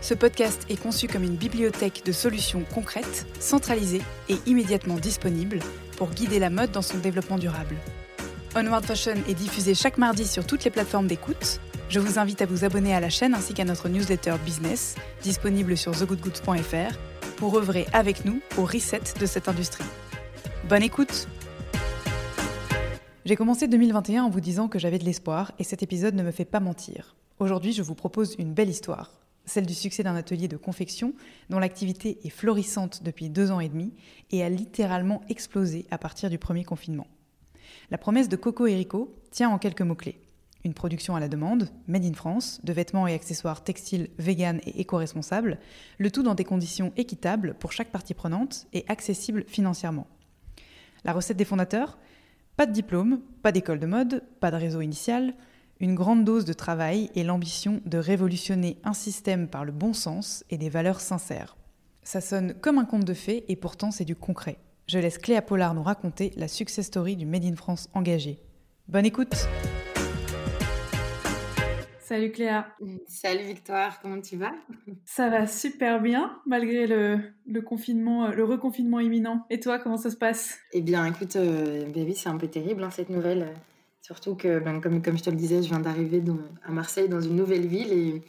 Ce podcast est conçu comme une bibliothèque de solutions concrètes, centralisées et immédiatement disponibles pour guider la mode dans son développement durable. Onward Fashion est diffusé chaque mardi sur toutes les plateformes d'écoute. Je vous invite à vous abonner à la chaîne ainsi qu'à notre newsletter business, disponible sur thegoodgoods.fr, pour œuvrer avec nous au reset de cette industrie. Bonne écoute J'ai commencé 2021 en vous disant que j'avais de l'espoir et cet épisode ne me fait pas mentir. Aujourd'hui, je vous propose une belle histoire celle du succès d'un atelier de confection dont l'activité est florissante depuis deux ans et demi et a littéralement explosé à partir du premier confinement. La promesse de Coco Rico tient en quelques mots-clés. Une production à la demande, made in France, de vêtements et accessoires textiles vegan et éco-responsables, le tout dans des conditions équitables pour chaque partie prenante et accessibles financièrement. La recette des fondateurs Pas de diplôme, pas d'école de mode, pas de réseau initial, une grande dose de travail et l'ambition de révolutionner un système par le bon sens et des valeurs sincères. Ça sonne comme un conte de fées et pourtant c'est du concret. Je laisse Cléa Pollard nous raconter la success story du Made in France engagé. Bonne écoute Salut Cléa Salut Victoire, comment tu vas? Ça va super bien malgré le, confinement, le reconfinement imminent. Et toi, comment ça se passe? Eh bien écoute, euh, baby, c'est un peu terrible hein, cette nouvelle. Surtout que, ben, comme, comme je te le disais, je viens d'arriver à Marseille dans une nouvelle ville et,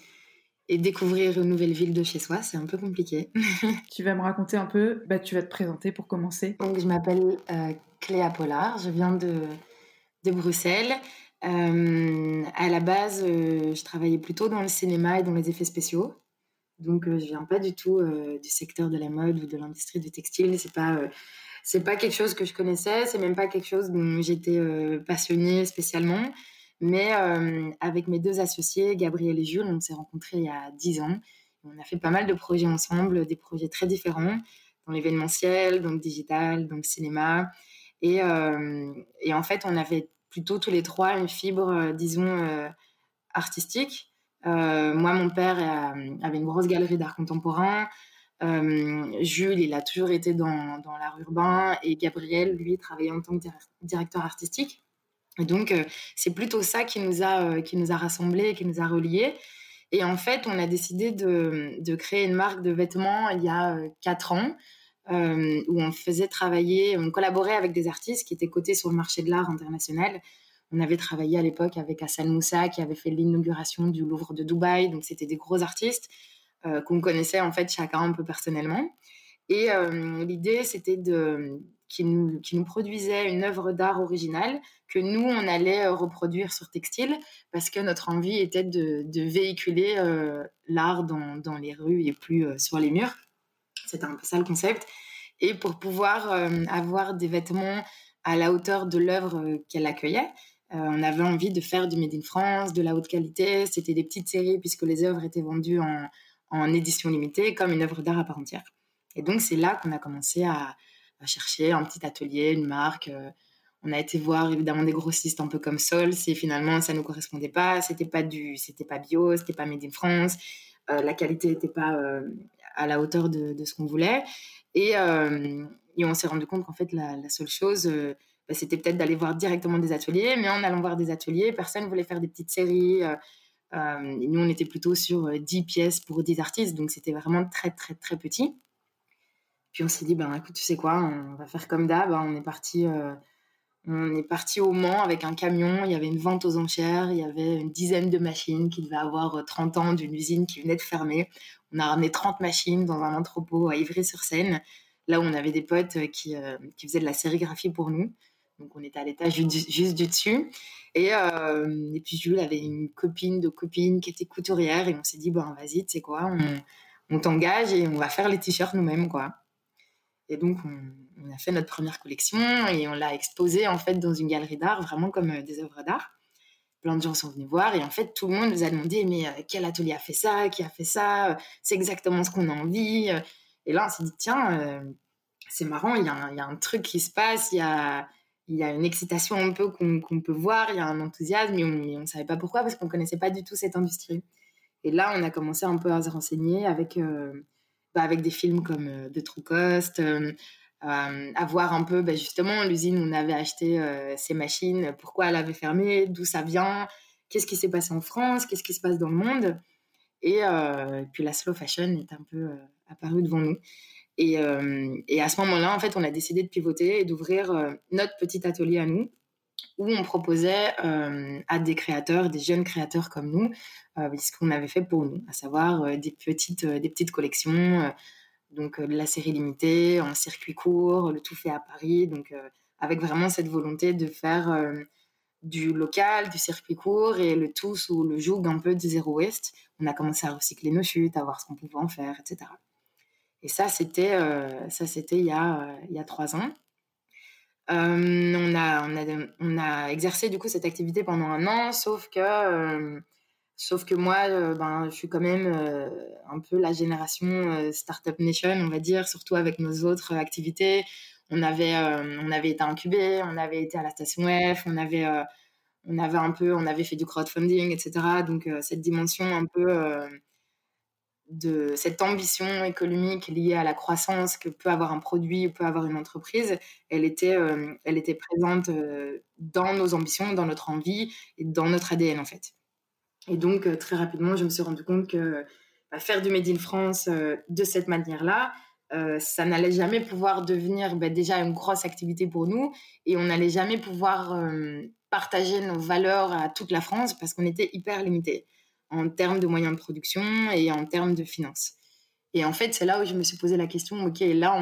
et découvrir une nouvelle ville de chez soi, c'est un peu compliqué. tu vas me raconter un peu, bah, tu vas te présenter pour commencer. Donc, je m'appelle euh, Cléa Pollard, je viens de, de Bruxelles. Euh, à la base, euh, je travaillais plutôt dans le cinéma et dans les effets spéciaux. Donc, je viens pas du tout du secteur de la mode ou de l'industrie du textile. C'est pas c'est pas quelque chose que je connaissais, c'est même pas quelque chose dont j'étais euh, passionnée spécialement. Mais euh, avec mes deux associés, Gabriel et Jules, on s'est rencontrés il y a dix ans. On a fait pas mal de projets ensemble, des projets très différents, dans l'événementiel, dans le digital, dans le cinéma. Et, euh, et, en fait, on avait plutôt tous les trois une fibre, disons, artistique. moi, mon père avait une grosse galerie d'art contemporain. Euh, Jules, il a toujours été dans, dans l'art urbain et Gabriel, lui, travaillait en tant que directeur artistique. Et donc, euh, c'est plutôt ça qui nous, a, euh, qui nous a rassemblés, qui nous a reliés. Et en fait, on a décidé de, de créer une marque de vêtements il y a quatre ans, où on faisait travailler, on collaborait avec des artistes qui étaient cotés sur le marché de l'art international. On avait travaillé à l'époque avec Hassan Moussa, qui avait fait l'inauguration du Louvre de Dubaï, donc c'était des gros artistes. Euh, qu'on connaissait en fait chacun un peu personnellement. Et euh, l'idée, c'était de qui nous, qui nous produisait une œuvre d'art originale que nous, on allait euh, reproduire sur textile parce que notre envie était de, de véhiculer l'art dans, dans, les rues et plus sur les murs. C'était un peu ça le concept. Et pour pouvoir avoir des vêtements à la hauteur de l'œuvre qu'elle accueillait, on avait envie de faire du Made in France, de la haute qualité. C'était des petites séries puisque les œuvres étaient vendues en, en édition limitée comme une œuvre d'art à part entière. Et donc, c'est là qu'on a commencé à, chercher un petit atelier, une marque. Euh, on a été voir évidemment des grossistes un peu comme Sol, si finalement ça ne nous correspondait pas, c'était pas du, c'était pas bio, c'était pas made in France, euh, la qualité n'était pas euh, à la hauteur de, ce qu'on voulait. Et, on s'est rendu compte qu'en fait, la, seule chose, bah, c'était peut-être d'aller voir directement des ateliers, mais en allant voir des ateliers, personne ne voulait faire des petites séries. Euh, nous, on était plutôt sur 10 euh, pièces pour 10 artistes, donc c'était vraiment très, très, très petit. Puis on s'est dit, ben écoute, tu sais quoi, on va faire comme d'hab. Hein. on est parti, euh, On est parti au Mans avec un camion, il y avait une vente aux enchères, il y avait une dizaine de machines qui devaient avoir 30 ans d'une usine qui venait de fermer. On a ramené 30 machines dans un entrepôt à Ivry-sur-Seine, là où on avait des potes qui, qui faisaient de la sérigraphie pour nous. Donc on était à l'étage juste du dessus. Et, euh, et puis Jules avait une copine de copine qui était couturière et on s'est dit, bon, vas-y, tu sais quoi, on, t'engage et on va faire les t-shirts nous-mêmes, quoi. Et donc on, a fait notre première collection et on l'a exposée en fait dans une galerie d'art, vraiment comme euh, des œuvres d'art. Plein de gens sont venus voir et en fait tout le monde nous a demandé, mais euh, quel atelier a fait ça, qui a fait ça, c'est exactement ce qu'on a envie. Et là on s'est dit, tiens, c'est marrant, il y, y, a un truc qui se passe, il y a il y a une excitation un peu qu'on peut voir, il y a un enthousiasme, mais on ne savait pas pourquoi parce qu'on ne connaissait pas du tout cette industrie. Et là, on a commencé un peu à se renseigner avec, euh, bah, des films comme euh, The True Cost, euh, à voir un peu bah, justement l'usine où on avait acheté ces machines, pourquoi elle avait fermé, d'où ça vient, qu'est-ce qui s'est passé en France, qu'est-ce qui se passe dans le monde. Et, puis la slow fashion est un peu apparue devant nous. Euh, et, à ce moment-là, en fait, on a décidé de pivoter et d'ouvrir euh, notre petit atelier à nous, où on proposait euh, à des créateurs, des jeunes créateurs comme nous, ce qu'on avait fait pour nous, à savoir des, petites, collections, donc de la série limitée, en circuit court, le tout fait à Paris, donc avec vraiment cette volonté de faire du local, du circuit court et le tout sous le joug un peu de zéro waste. On a commencé à recycler nos chutes, à voir ce qu'on pouvait en faire, etc. Et ça, c'était euh, ça, il y a euh, il y a trois ans. Euh, on a on a on a exercé du coup cette activité pendant un an, sauf que sauf que moi, ben, je suis quand même un peu la génération Startup Nation, on va dire, surtout avec nos autres activités. On avait, on avait été incubé, on avait été à la station F, on avait, on avait un peu, on avait fait du crowdfunding, etc. Donc cette dimension un peu de cette ambition économique liée à la croissance que peut avoir un produit ou peut avoir une entreprise, elle était, euh, elle était présente euh, dans nos ambitions, dans notre envie et dans notre ADN en fait. Et donc euh, très rapidement, je me suis rendu compte que bah, faire du Made in France de cette manière-là, ça n'allait jamais pouvoir devenir bah, déjà une grosse activité pour nous et on n'allait jamais pouvoir partager nos valeurs à toute la France parce qu'on était hyper limité en termes de moyens de production et en termes de finances. Et en fait, c'est là où je me suis posé la question, ok, là,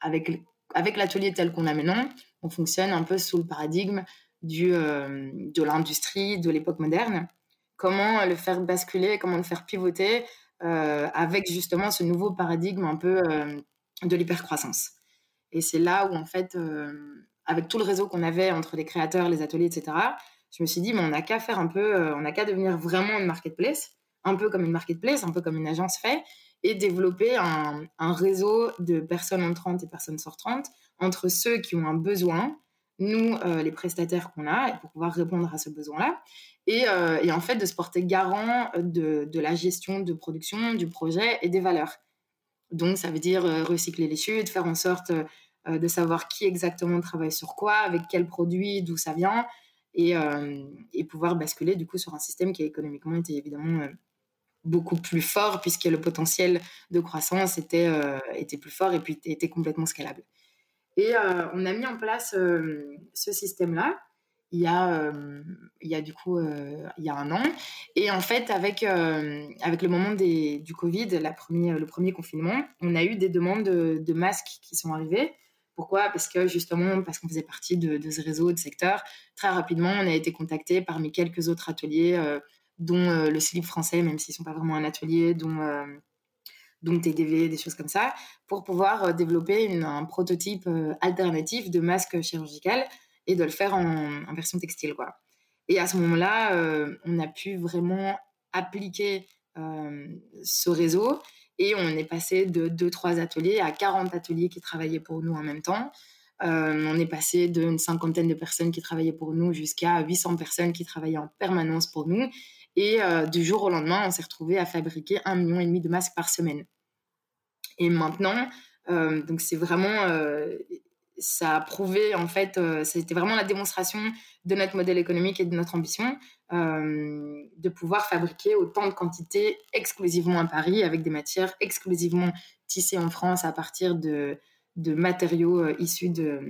avec, l'atelier tel qu'on a maintenant, on fonctionne un peu sous le paradigme euh, de l'industrie de l'époque moderne. Comment le faire basculer, comment le faire pivoter euh, avec justement ce nouveau paradigme un peu euh, de l'hypercroissance. Et c'est là où, en fait, avec tout le réseau qu'on avait entre les créateurs, les ateliers, etc., je me suis dit, mais on n'a qu'à faire un peu, euh, on n'a qu'à devenir vraiment une marketplace, un peu comme une marketplace, un peu comme une agence fait, et développer un, réseau de personnes entrantes et personnes sortantes entre ceux qui ont un besoin, nous, euh, les prestataires qu'on a, pour pouvoir répondre à ce besoin-là, et, euh, en fait de se porter garant de, de, la gestion de production, du projet et des valeurs. Donc ça veut dire recycler les chutes, faire en sorte de savoir qui exactement travaille sur quoi, avec quel produit, d'où ça vient, euh, et, pouvoir basculer du coup sur un système qui économiquement était évidemment euh, beaucoup plus fort puisque le potentiel de croissance était, euh, était plus fort et puis était complètement scalable. Et on a mis en place ce système-là il y a, il y a du coup il y a un an. Et en fait, avec, avec le moment des, du Covid, la premier, le premier confinement, on a eu des demandes de, de masques qui sont arrivées. Pourquoi? Parce que justement, parce qu'on faisait partie de, ce réseau de secteurs, très rapidement, on a été contacté parmi quelques autres ateliers, euh, dont euh, le slip français, même s'ils ne sont pas vraiment un atelier, dont, euh, dont TDV, des choses comme ça, pour pouvoir développer un prototype alternatif de masque chirurgical et de le faire en, en version textile. Quoi. Et à ce moment-là, on a pu vraiment appliquer ce réseau et on est passé de 2-3 ateliers à 40 ateliers qui travaillaient pour nous en même temps. Euh, on est passé d'une cinquantaine de personnes qui travaillaient pour nous jusqu'à 800 personnes qui travaillaient en permanence pour nous. Et euh, du jour au lendemain, on s'est retrouvé à fabriquer un million et demi de masques par semaine. Et maintenant, euh, donc c'est vraiment ça a prouvé, en fait, euh, c'était vraiment la démonstration de notre modèle économique et de notre ambition euh, de pouvoir fabriquer autant de quantités exclusivement à Paris avec des matières exclusivement tissées en France à partir de, matériaux issus de,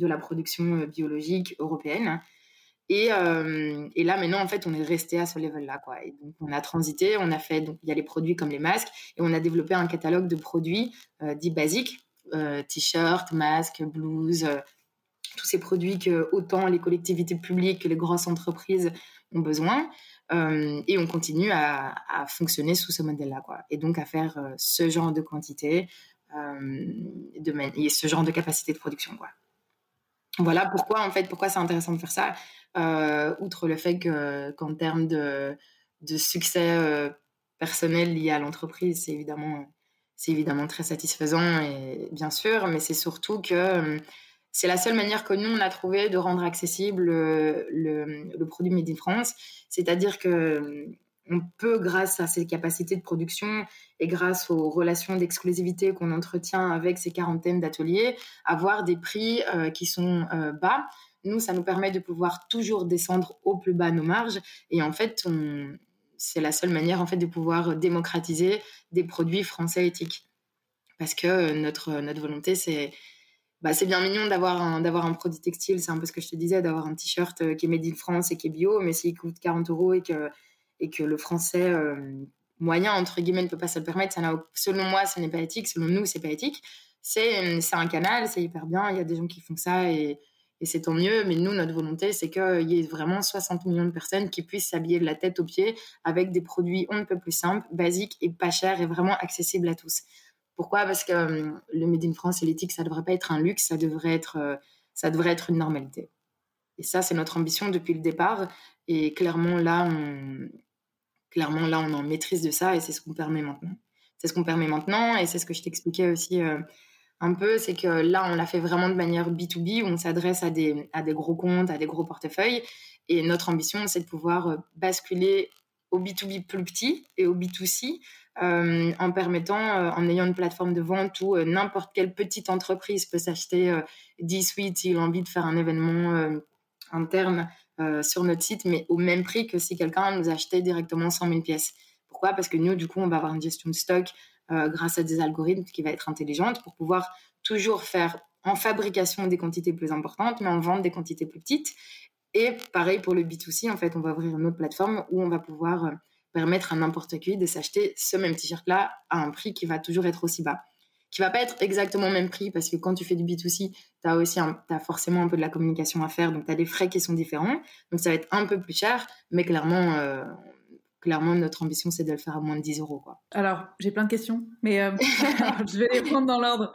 la production biologique européenne. Et, et, là, maintenant, en fait, on est resté à ce level-là. Et donc, on a transité, on a fait, donc, il y a les produits comme les masques, et on a développé un catalogue de produits dits basiques, t-shirts, masques, blouses, tous ces produits que autant les collectivités publiques que les grosses entreprises ont besoin. Euh, et on continue à, fonctionner sous ce modèle-là. Et donc à faire euh, ce genre de quantité euh, de, et ce genre de capacité de production, quoi. Voilà pourquoi, en fait, pourquoi c'est intéressant de faire ça. outre le fait qu'en termes de succès personnel lié à l'entreprise, c'est évidemment, c'est évidemment très satisfaisant, et bien sûr, mais c'est surtout que c'est la seule manière que nous, on a trouvé de rendre accessible le, produit Made in France. C'est-à-dire que on peut, grâce à ces capacités de production et grâce aux relations d'exclusivité qu'on entretient avec ces quarantaines d'ateliers, avoir des prix qui sont bas. Nous, ça nous permet de pouvoir toujours descendre au plus bas nos marges. Et en fait, c'est la seule manière en fait de pouvoir démocratiser des produits français éthiques. Parce que notre, notre volonté, c'est bah, bien mignon d'avoir un, un produit textile, c'est un peu ce que je te disais, d'avoir un t-shirt euh, qui est made in France et qui est bio, mais s'il coûte 40 euros et que, et que le français euh, moyen, entre guillemets, ne peut pas se le permettre, ça selon moi, ce n'est pas éthique, selon nous, c'est pas éthique. C'est, c'est un canal, c'est hyper bien, il y a des gens qui font ça et, et c'est tant mieux, mais nous, notre volonté, c'est qu'il y ait vraiment 60 millions de personnes qui puissent s'habiller de la tête aux pieds avec des produits on ne peut plus simples, basiques et pas chers et vraiment accessibles à tous. Pourquoi? Parce que euh, le Made in France et l'éthique, ça ne devrait pas être un luxe, ça devrait être, euh, ça devrait être une normalité. Et ça, c'est notre ambition depuis le départ. Et clairement, là, on, clairement, là, on en maîtrise de ça et c'est ce qu'on permet maintenant. C'est ce qu'on permet maintenant et c'est ce que je t'expliquais aussi euh, un peu, c'est que là, on l'a fait vraiment de manière B2B, où on s'adresse à des, à des gros comptes, à des gros portefeuilles. Et notre ambition, c'est de pouvoir basculer au B2B plus petit et au B2C euh, en permettant, euh, en ayant une plateforme de vente où euh, n'importe quelle petite entreprise peut s'acheter 10 suites s'il a envie de faire un événement interne sur notre site, mais au même prix que si quelqu'un nous achetait directement 100 000 pièces. Pourquoi? Parce que nous, du coup, on va avoir une gestion de stock grâce à des algorithmes qui va être intelligente pour pouvoir toujours faire en fabrication des quantités plus importantes, mais en vente des quantités plus petites. Et pareil pour le B2C, en fait, on va ouvrir une autre plateforme où on va pouvoir permettre à n'importe qui de s'acheter ce même t-shirt-là à un prix qui va toujours être aussi bas. Qui va pas être exactement le même prix parce que quand tu fais du B2C, tu as aussi as forcément un peu de la communication à faire, donc tu as des frais qui sont différents. Donc ça va être un peu plus cher, mais clairement, euh, clairement notre ambition, c'est de le faire à moins de 10 euros. Quoi. Alors, j'ai plein de questions, mais euh, je vais les prendre dans l'ordre.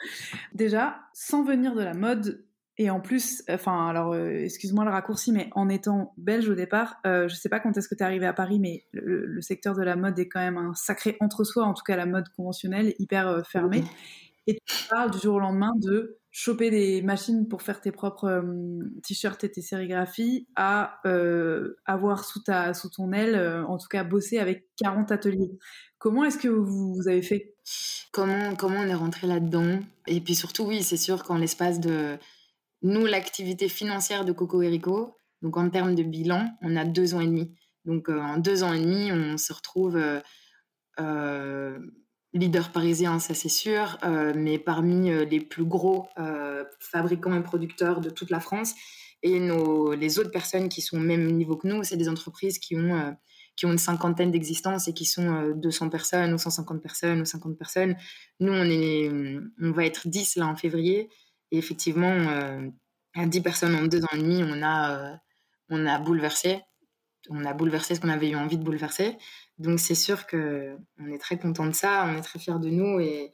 Déjà, sans venir de la mode, et en plus, enfin, alors, euh, excuse-moi le raccourci, mais en étant belge au départ, euh, je sais pas quand est-ce que tu es arrivé à Paris, mais le, secteur de la mode est quand même un sacré entre-soi, en tout cas la mode conventionnelle, hyper euh, fermée. Et tu parles du jour au lendemain de choper des machines pour faire tes propres t-shirts et tes sérigraphies à avoir sous, ta, sous ton aile, en tout cas bosser avec 40 ateliers. Comment est-ce que vous, vous, avez fait? Comment, comment on est rentré là-dedans? Et puis surtout, oui, c'est sûr qu'en l'espace de nous, l'activité financière de Coco Erico, donc en termes de bilan, on a deux ans et demi. Donc euh, en deux ans et demi, on se retrouve euh, euh, leader parisien, ça c'est sûr, mais parmi les plus gros fabricants et producteurs de toute la France. Et nos, les autres personnes qui sont au même niveau que nous, c'est des entreprises qui ont, qui ont une cinquantaine d'existences et qui sont 200 personnes ou 150 personnes ou 50 personnes. Nous, on, est, on va être 10 là en février. Et effectivement, euh, à 10 personnes en deux ans et demi, on a, euh, on a bouleversé. On a bouleversé ce qu'on avait eu envie de bouleverser. Donc c'est sûr que on est très content de ça, on est très fiers de nous et,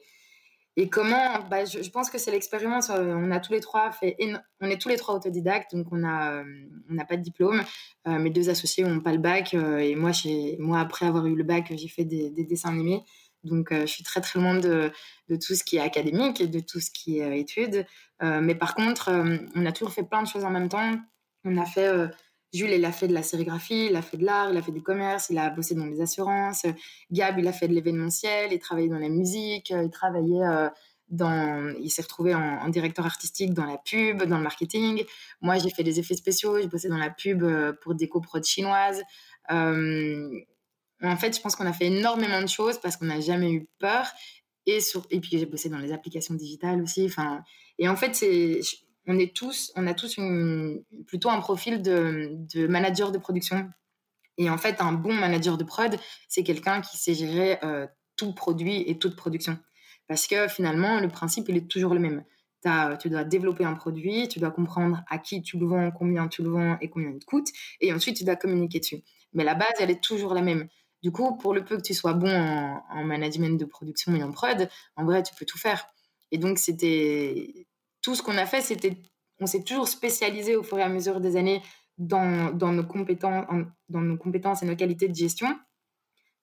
et comment bah, je, pense que c'est l'expérience. Euh, on a tous les trois fait, on est tous les trois autodidactes, donc on a, on n'a pas de diplôme. mes deux associés n'ont pas le bac et moi, moi après avoir eu le bac, j'ai fait des, des dessins animés. Donc, euh, je suis très, très loin de, tout ce qui est académique et de tout ce qui est euh, études. Euh, mais par contre, on a toujours fait plein de choses en même temps. On a fait, Jules, il a fait de la sérigraphie, il a fait de l'art, il a fait du commerce, il a bossé dans les assurances. Gab, il a fait de l'événementiel, il travaillait dans la musique, il travaillait dans, il s'est retrouvé en, directeur artistique dans la pub, dans le marketing. Moi, j'ai fait des effets spéciaux, j'ai bossé dans la pub pour des coprods chinoises. En fait, je pense qu'on a fait énormément de choses parce qu'on n'a jamais eu peur et sur et puis j'ai bossé dans les applications digitales aussi. Et en fait, c'est on est tous, on a tous une, plutôt un profil de, manager de production. Et en fait, un bon manager de prod, c'est quelqu'un qui sait gérer euh, tout produit et toute production. Parce que finalement, le principe, il est toujours le même. tu dois développer un produit, tu dois comprendre à qui tu le vends, combien tu le vends et combien il te coûte. Et ensuite, tu dois communiquer dessus. Mais la base, elle est toujours la même. Du coup, pour le peu que tu sois bon en, management de production et en prod, en vrai, tu peux tout faire. Et donc, c'était tout ce qu'on a fait, c'était on s'est toujours spécialisé au fur et à mesure des années dans, nos, compétences, et nos qualités de gestion.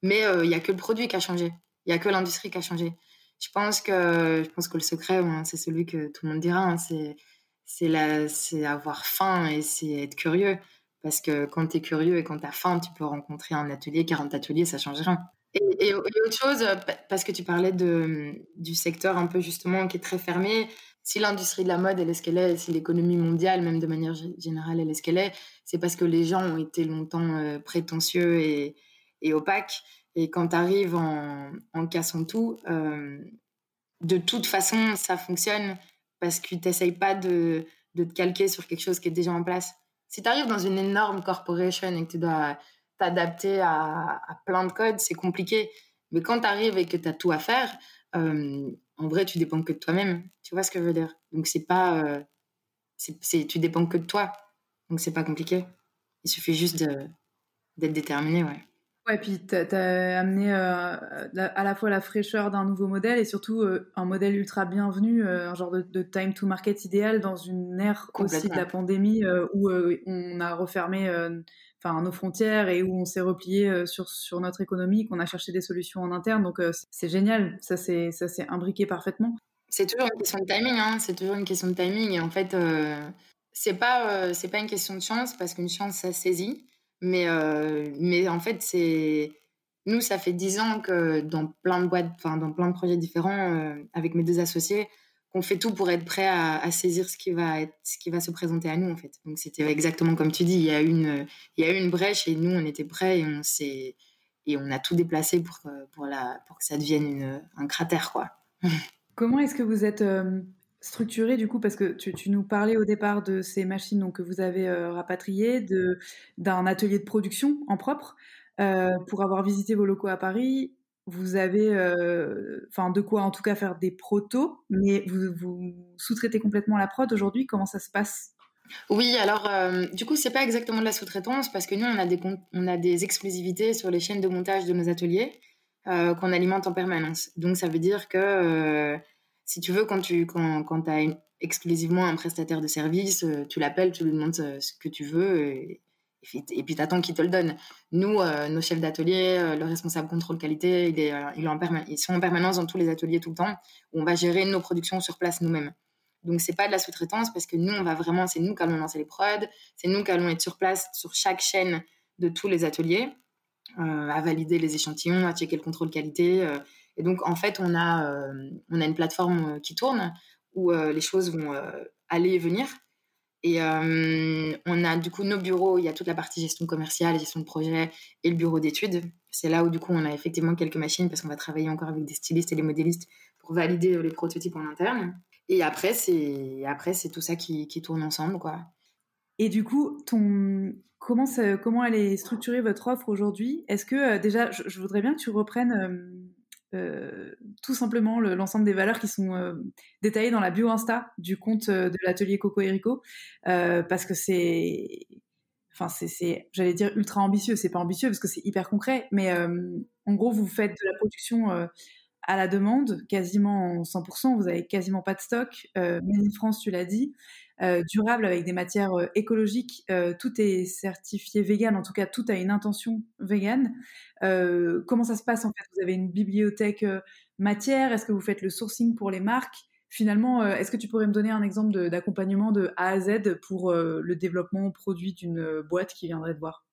Mais euh, il n'y a que le produit qui a changé. Il n'y a que l'industrie qui a changé. Je pense que, je pense que le secret, hein, c'est celui que tout le monde dira. Hein, c'est, c'est, avoir faim et c'est être curieux. Parce que quand tu es curieux et quand tu as faim, tu peux rencontrer un atelier, 40 ateliers, ça change rien. Et, et, autre chose, parce que tu parlais du secteur un peu justement qui est très fermé, si l'industrie de la mode elle est ce qu'elle est, si l'économie mondiale, même de manière générale, elle est ce qu'elle est, c'est parce que les gens ont été longtemps euh, prétentieux et, et, opaques. Et quand tu arrives en, cassant tout, euh, de toute façon, ça fonctionne parce que tu pas de, te calquer sur quelque chose qui est déjà en place. Si tu arrives dans une énorme corporation et que tu dois t'adapter à, à, plein de codes, c'est compliqué. Mais quand tu arrives et que tu as tout à faire, euh, en vrai, tu dépends que de toi-même. Tu vois ce que je veux dire? Donc, c'est pas. Euh, c'est, tu dépends que de toi. Donc, c'est pas compliqué. Il suffit juste d'être déterminé, ouais. Ouais, puis tu as amené euh, à la fois la fraîcheur d'un nouveau modèle et surtout euh, un modèle ultra bienvenu, un genre de, time to market idéal dans une ère aussi de la pandémie où on a refermé enfin nos frontières et où on s'est replié euh, sur sur notre économie, qu'on a cherché des solutions en interne. Donc euh, c'est génial, ça c'est ça s'est imbriqué parfaitement. C'est toujours une question de timing, hein. c'est toujours une question de timing. Et en fait, euh, c'est pas c'est pas une question de chance parce qu'une chance ça saisit, mais mais en fait c'est nous ça fait dix ans que dans plein de boîtes, enfin dans plein de projets différents avec mes deux associés, qu'on fait tout pour être prêt à, saisir ce qui va se présenter à nous en fait. Donc c'était exactement comme tu dis, il y a une une brèche et nous on était prêts et on et on a tout déplacé pour pour que ça devienne un cratère quoi. Comment est-ce que vous êtes euh, structuré du coup? Parce que tu, nous parlais au départ de ces machines que vous avez euh, rapatriées, d'un atelier de production en propre. Euh, pour avoir visité vos locaux à Paris, vous avez, euh, enfin, de quoi en tout cas faire des protos, mais vous, sous-traitez complètement la prod aujourd'hui. Comment ça se passe? Oui, alors euh, du coup, c'est pas exactement de la sous-traitance parce que nous, on a des on a des exclusivités sur les chaînes de montage de nos ateliers euh, qu'on alimente en permanence. Donc, ça veut dire que si tu veux, quand tu quand, quand as exclusivement un prestataire de service, tu l'appelles, tu lui demandes ce que tu veux. Et, et puis t'attends qu'ils te le donnent. Nous, euh, nos chefs d'atelier, euh, le responsable contrôle qualité, euh, ils sont en permanence dans tous les ateliers tout le temps, où on va gérer nos productions sur place nous-mêmes. Donc c'est pas de la sous-traitance parce que nous, on va vraiment, c'est nous qui allons lancer les prods, c'est nous qui allons être sur place sur chaque chaîne de tous les ateliers, à valider les échantillons, à checker le contrôle qualité. et donc en fait, on a, on a une plateforme qui tourne où les choses vont aller et venir. Et euh, on a du coup nos bureaux, il y a toute la partie gestion commerciale, gestion de projet et le bureau d'études. C'est là où du coup on a effectivement quelques machines parce qu'on va travailler encore avec des stylistes et des modélistes pour valider les prototypes en interne. Et après c'est après c'est tout ça qui, qui, tourne ensemble quoi. Et du coup, ton comment ça, comment elle est structurée votre offre aujourd'hui? Est-ce que euh, déjà, je, voudrais bien que tu reprennes euh, euh, tout simplement l'ensemble des valeurs qui sont euh, détaillées dans la bio Insta du compte euh, de l'atelier Coco Erico parce que c'est enfin c'est j'allais dire ultra ambitieux. C'est pas ambitieux parce que c'est hyper concret mais en gros vous faites de la production à la demande quasiment en 100% vous avez quasiment pas de stock. Made in France tu l'as dit euh, durable avec des matières euh, écologiques. Euh, tout est certifié vegan, en tout cas tout a une intention vegan. comment ça se passe en fait? Vous avez une bibliothèque matière? Est-ce que vous faites le sourcing pour les marques? Finalement, est-ce que tu pourrais me donner un exemple d'accompagnement de, A à Z pour le développement produit d'une boîte qui viendrait te voir?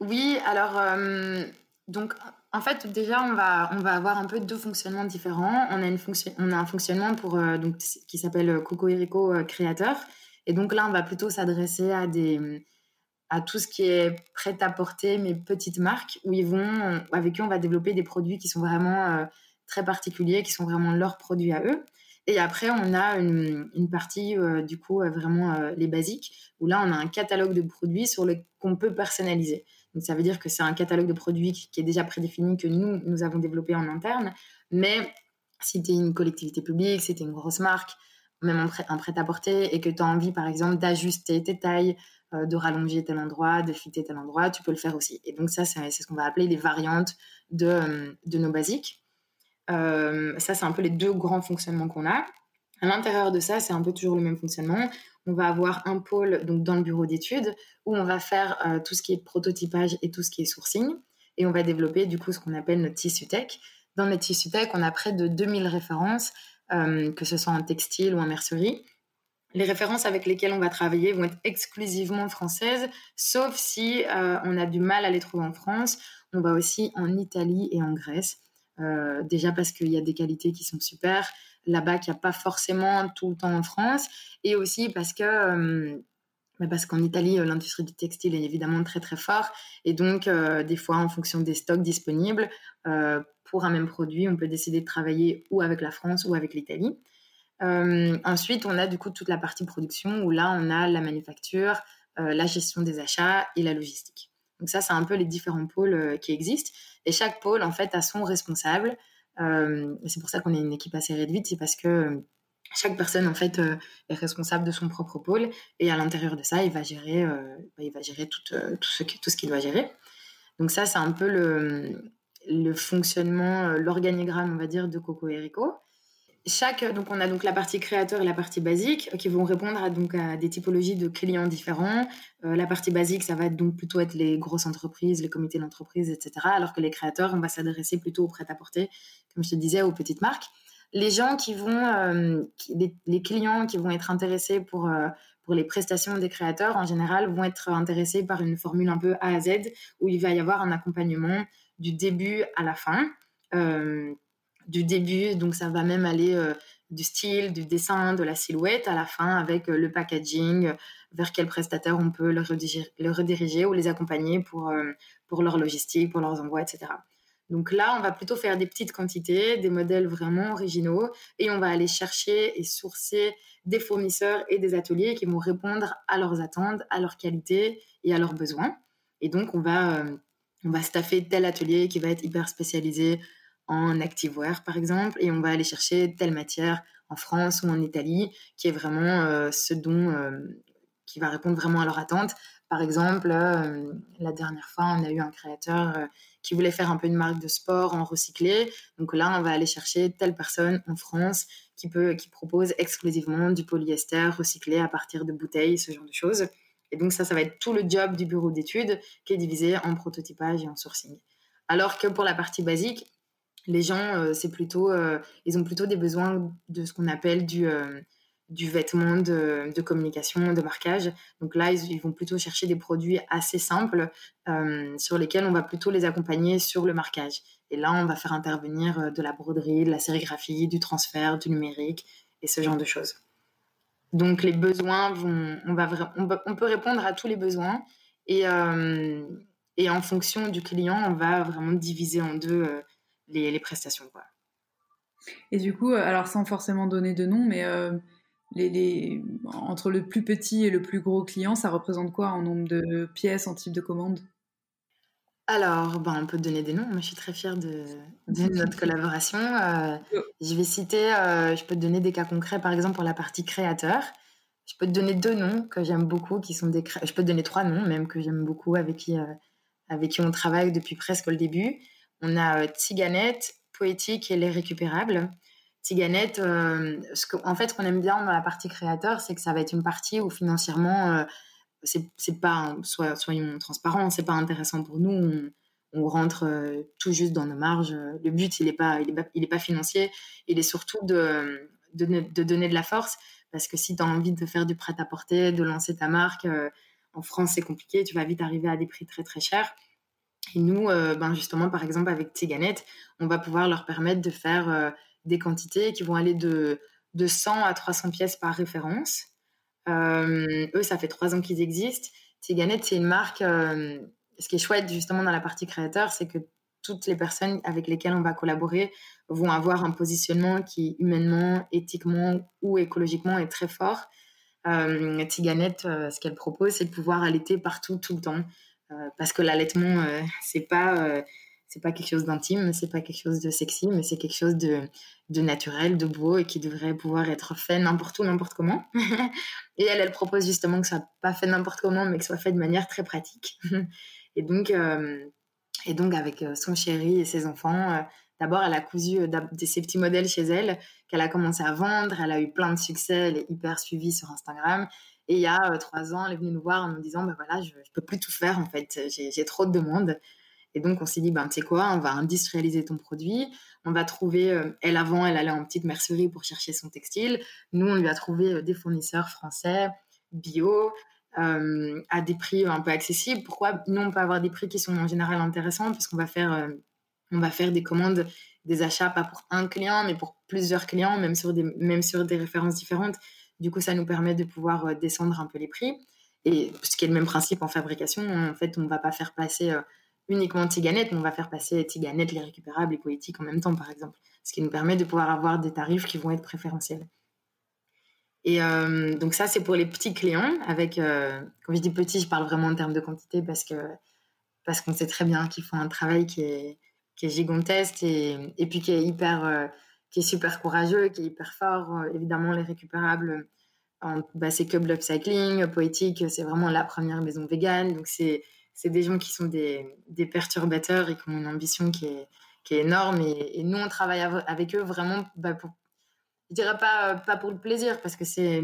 Oui, alors donc, en fait, déjà, on va, on va avoir un peu deux fonctionnements différents. On a, une fonction, on a un fonctionnement pour, euh, donc, qui s'appelle Coco Erico euh, Créateur. Et donc là, on va plutôt s'adresser à, à tout ce qui est prêt à porter, mais petites marques, où ils vont, avec qui on va développer des produits qui sont vraiment euh, très particuliers qui sont vraiment leurs produits à eux. Et après, on a une, partie, du coup, vraiment les basiques, où là, on a un catalogue de produits sur le qu'on peut personnaliser. Ça veut dire que c'est un catalogue de produits qui, est déjà prédéfini, que nous, nous avons développé en interne. Mais si tu es une collectivité publique, si tu es une grosse marque, même un prêt-à-porter, et que tu as envie, par exemple, d'ajuster tes tailles, euh, de rallonger tel endroit, de fitter tel endroit, tu peux le faire aussi. Et donc ça, c'est ce qu'on va appeler les variantes de, euh, de nos basiques. Euh, ça, c'est un peu les deux grands fonctionnements qu'on a. À l'intérieur de ça, c'est un peu toujours le même fonctionnement. On va avoir un pôle donc dans le bureau d'études où on va faire tout ce qui est prototypage et tout ce qui est sourcing. Et on va développer du coup ce qu'on appelle notre tissu tech. Dans notre tissu tech, on a près de 2000 références euh, que ce soit en textile ou en mercerie. Les références avec lesquelles on va travailler vont être exclusivement françaises, sauf si euh, on a du mal à les trouver en France. On va aussi en Italie et en Grèce. Euh, déjà parce qu'il y a des qualités qui sont super là-bas qu'il n'y a pas forcément tout le temps en France. Et aussi parce que bah, parce qu'en Italie, l'industrie du textile est évidemment très très fort. Et donc, des fois, en fonction des stocks disponibles, pour un même produit, on peut décider de travailler ou avec la France ou avec l'Italie. Euh, ensuite, on a du coup toute la partie production où là, on a la manufacture, euh, la gestion des achats et la logistique. Donc ça, c'est un peu les différents pôles euh, qui existent. Et chaque pôle, en fait, a son responsable. C'est pour ça qu'on est une équipe assez réduite, c'est parce que chaque personne, en fait, est responsable de son propre pôle. Et à l'intérieur de ça, il va gérer, bah, il va gérer tout, ce, qu'il doit gérer. Donc ça, c'est un peu le, le fonctionnement, euh, l'organigramme, on va dire, de Coco et Rico. Chaque, donc on a donc la partie créateur et la partie basique qui vont répondre à, donc à des typologies de clients différents. Euh, la partie basique, ça va donc plutôt être les grosses entreprises, les comités d'entreprise, etc. Alors que les créateurs, on va s'adresser plutôt au prêt-à-porter, comme je te disais, aux petites marques. Les gens qui vont, euh, les, clients qui vont être intéressés pour, pour les prestations des créateurs, en général, vont être intéressés par une formule un peu A à Z où il va y avoir un accompagnement du début à la fin. Euh, du début, donc ça va même aller euh, du style, du dessin, de la silhouette à la fin avec euh, le packaging, vers quel prestataire on peut le rediriger, ou les accompagner pour, pour leur logistique, pour leurs envois, etc. Donc là, on va plutôt faire des petites quantités, des modèles vraiment originaux, et on va aller chercher et sourcer des fournisseurs et des ateliers qui vont répondre à leurs attentes, à leurs qualités et à leurs besoins. Et donc, on va on va staffer tel atelier qui va être hyper spécialisé en activewear, par exemple, et on va aller chercher telle matière en France ou en Italie qui est vraiment euh, ce dont euh, qui va répondre vraiment à leur attente. Par exemple, euh, la dernière fois, on a eu un créateur qui voulait faire un peu une marque de sport en recyclé. Donc là, on va aller chercher telle personne en France qui peut, qui propose exclusivement du polyester recyclé à partir de bouteilles, ce genre de choses. Et donc ça, ça va être tout le job du bureau d'études qui est divisé en prototypage et en sourcing. Alors que pour la partie basique, les gens, euh, c'est plutôt, euh, ils ont plutôt des besoins de ce qu'on appelle du, euh, du vêtement de, de, communication, de marquage. Donc là, ils, vont plutôt chercher des produits assez simples sur lesquels on va plutôt les accompagner sur le marquage. Et là, on va faire intervenir de la broderie, de la sérigraphie, du transfert, du numérique et ce genre de choses. Donc les besoins vont, on va, peut répondre à tous les besoins et, et en fonction du client, on va vraiment diviser en deux les, les, prestations. Quoi. Et du coup, euh, alors sans forcément donner de nom, mais les, les, entre le plus petit et le plus gros client, ça représente quoi en nombre de pièces, en type de commande? Alors, ben, on peut donner des noms. Moi, je suis très fière de, notre collaboration. Euh, je vais citer, euh, je peux te donner des cas concrets, par exemple, pour la partie créateur. Je peux te donner deux noms que j'aime beaucoup, qui sont des Je peux te donner trois noms, même, que j'aime beaucoup, avec qui, euh, avec qui on travaille depuis presque le début. On a Tiganette, Poétique et Les Récupérables. Tiganette, ce que, en fait, ce qu'on aime bien dans la partie créateur, c'est que ça va être une partie où financièrement c'est pas soyons transparents c'est pas intéressant pour nous. On, rentre euh, tout juste dans nos marges. Le but il est pas pas, pas financier. Il est surtout de, de, donner de la force. Parce que si tu as envie de faire du prêt à porter de lancer ta marque euh, en France c'est compliqué. Tu vas vite arriver à des prix très très chers et nous euh, ben justement par exemple avec Tiganet on va pouvoir leur permettre de faire des quantités qui vont aller de de 100 à 300 pièces par référence euh, eux, ça fait trois ans qu'ils existent. Tiganet, c'est une marque. Euh, ce qui est chouette justement dans la partie créateur, c'est que toutes les personnes avec lesquelles on va collaborer vont avoir un positionnement qui humainement, éthiquement ou écologiquement est très fort. Euh, euh, ce qu'elle propose, c'est de pouvoir allaiter partout, tout le temps. Euh, parce que l'allaitement, c'est pas c'est pas quelque chose d'intime, c'est pas quelque chose de sexy, mais c'est quelque chose de, de, naturel, de beau et qui devrait pouvoir être fait n'importe où, n'importe comment. et elle, elle propose justement que ce soit pas fait n'importe comment, mais que ce soit fait de manière très pratique. et donc, et donc avec son chéri et ses enfants, D'abord, elle a cousu euh, ses petits modèles chez elle qu'elle a commencé à vendre. Elle a eu plein de succès. Elle est hyper suivie sur Instagram. Et il y a euh, trois ans, elle est venue nous voir en nous disant, bah voilà, je, ne peux plus tout faire en fait. J'ai trop de demandes. Et donc, on s'est dit, ben, tu sais quoi, on va industrialiser ton produit. On va trouver, euh, elle avant, elle allait en petite mercerie pour chercher son textile. Nous, on lui a trouvé des fournisseurs français, bio, à des prix un peu accessibles. Pourquoi Nous, on peut avoir des prix qui sont en général intéressants? Parce qu'on va faire va faire des commandes, des achats, pas pour un client, mais pour plusieurs clients, même sur des, même sur des références différentes. Du coup, ça nous permet de pouvoir euh, descendre un peu les prix. Et ce qui est le même principe en fabrication, en fait, on ne va pas faire passer euh, uniquement Tiganette, mais on va faire passer Tiganette, les récupérables et poétiques en même temps, par exemple. Ce qui nous permet de pouvoir avoir des tarifs qui vont être préférentiels. Et euh, donc ça, c'est pour les petits clients. Avec, quand je dis petit, je parle vraiment en termes de quantité parce parce qu'on sait très bien qu'ils font un travail qui est, gigantesque et, et puis qui est hyper, qui est super courageux, qui est hyper fort. Euh, évidemment, les récupérables, bah, c'est Club Upcycling, Poétique, c'est vraiment la première maison végane. Donc, c'est, c'est des gens qui sont des, des, perturbateurs et qui ont une ambition qui est, qui est énorme. Et, nous, on travaille avec eux vraiment bah, pour, je dirais pas, pas pour le plaisir, parce que c'est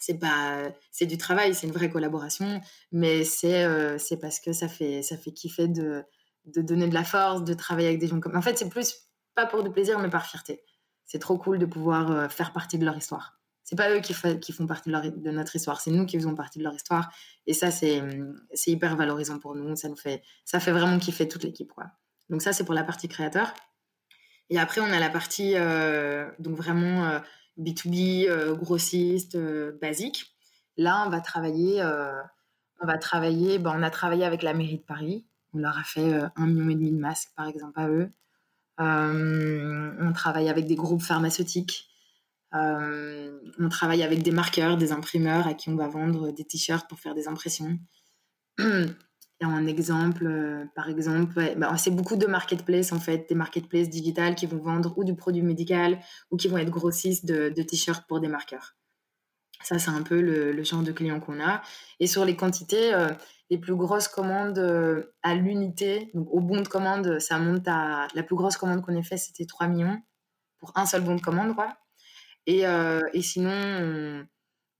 c'est pas c'est du travail c'est une vraie collaboration mais c'est euh, c'est parce que ça fait ça fait kiffer de de donner de la force, de travailler avec des gens comme. En fait, c'est plus pas pour du plaisir, mais par fierté. C'est trop cool de pouvoir euh, faire partie de leur histoire. C'est pas eux qui, qui font partie de, notre histoire, c'est nous qui faisons partie de leur histoire. Et ça, c'est hyper valorisant pour nous. Ça nous fait, ça fait vraiment kiffer toute l'équipe, quoi. Donc ça, c'est pour la partie créateur. Et après, on a la partie euh, donc vraiment B2B, euh, grossiste, basique. Là, on va travailler, on va travailler. Ben, on a travaillé avec la mairie de Paris on leur a fait un million et demi de masques, par exemple, à eux. Euh, on travaille avec des groupes pharmaceutiques. Euh, on travaille avec des marqueurs, des imprimeurs à qui on va vendre des t-shirts pour faire des impressions. Et un exemple, par exemple, bah, c'est beaucoup de marketplaces en fait, des marketplaces digitales qui vont vendre ou du produit médical ou qui vont être grossistes de, t-shirts pour des marqueurs. Ça, c'est un peu le, genre de clients qu'on a. Et sur les quantités, les plus grosses commandes euh, à l'unité, donc au bon de commande, ça monte à. La plus grosse commande qu'on ait fait, c'était 3 millions pour un seul bon de commande, quoi. Et, euh, sinon,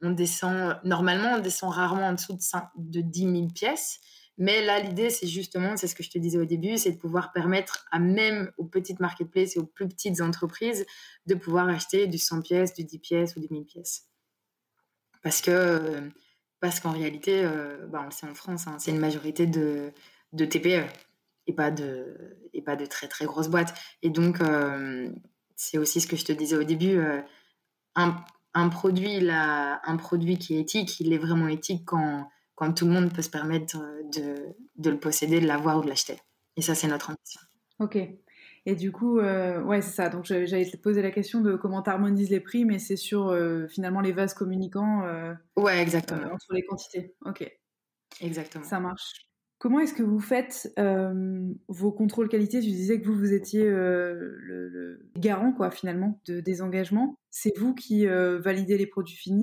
on, descend. Normalement, on descend rarement en dessous de, 5, de 10 000 pièces. Mais là, l'idée, c'est justement, c'est ce que je te disais au début, c'est de pouvoir permettre à même aux petites marketplaces et aux plus petites entreprises de pouvoir acheter du 100 pièces, du 10 pièces ou du 1000 pièces. Parce que parce qu'en réalité, euh, bah, on le sait en France, hein, c'est une majorité de, de, TPE et pas de, et pas de très très grosses boîtes. Et donc, euh, c'est aussi ce que je te disais au début, euh, un, un, produit là, un produit qui est éthique, il est vraiment éthique quand, quand tout le monde peut se permettre de, de le posséder, de l'avoir ou de l'acheter. Et ça, c'est notre ambition. Ok. Et du coup, euh, ouais, c'est ça. Donc j'allais te poser la question de comment tu harmonises les prix, mais c'est sur euh, finalement les vases communicants. Euh, ouais, exactement. entre les quantités. Ok. Exactement. Ça marche. Comment est-ce que vous faites vos contrôles qualité Tu disais que vous, vous étiez le, le, garant, quoi, finalement, de, des engagements. C'est vous qui validez les produits finis?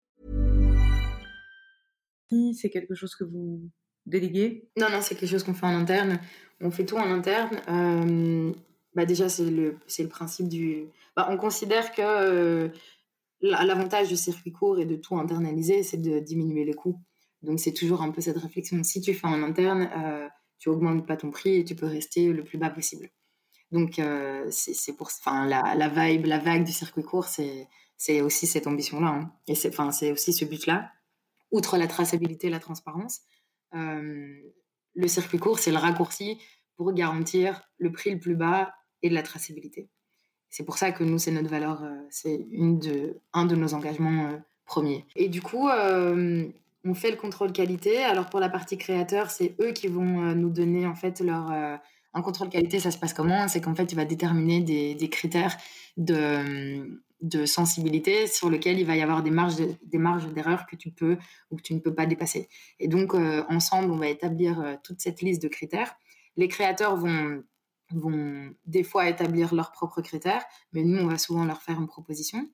C'est quelque chose que vous déléguez? Non, non, c'est quelque chose qu'on fait en interne. On fait tout en interne. Euh, bah déjà, c'est le, le principe du... Bah, on considère que euh, l'avantage du circuit court et de tout internaliser, c'est de diminuer les coûts. Donc, c'est toujours un peu cette réflexion. Si tu fais en interne, euh, tu augmentes pas ton prix et tu peux rester le plus bas possible. Donc c'est pour, enfin la, la, vibe, la vague du circuit court, c'est aussi cette ambition-là, hein. et c'est c'est aussi ce but-là. Outre la traçabilité, la transparence, euh, le circuit court, c'est le raccourci pour garantir le prix le plus bas et de la traçabilité. C'est pour ça que nous, c'est notre valeur, euh, c'est de, un de nos engagements euh, premiers. Et du coup, on fait le contrôle qualité. Alors pour la partie créateur, c'est eux qui vont nous donner en fait leur un contrôle qualité. Ça se passe comment? C'est qu'en fait, tu vas déterminer des critères de, de sensibilité sur lesquels il va y avoir des marges des marges d'erreur que tu peux ou que tu ne peux pas dépasser. Et donc ensemble, on va établir toute cette liste de critères. Les créateurs vont vont des fois établir leurs propres critères, mais nous, on va souvent leur faire une proposition.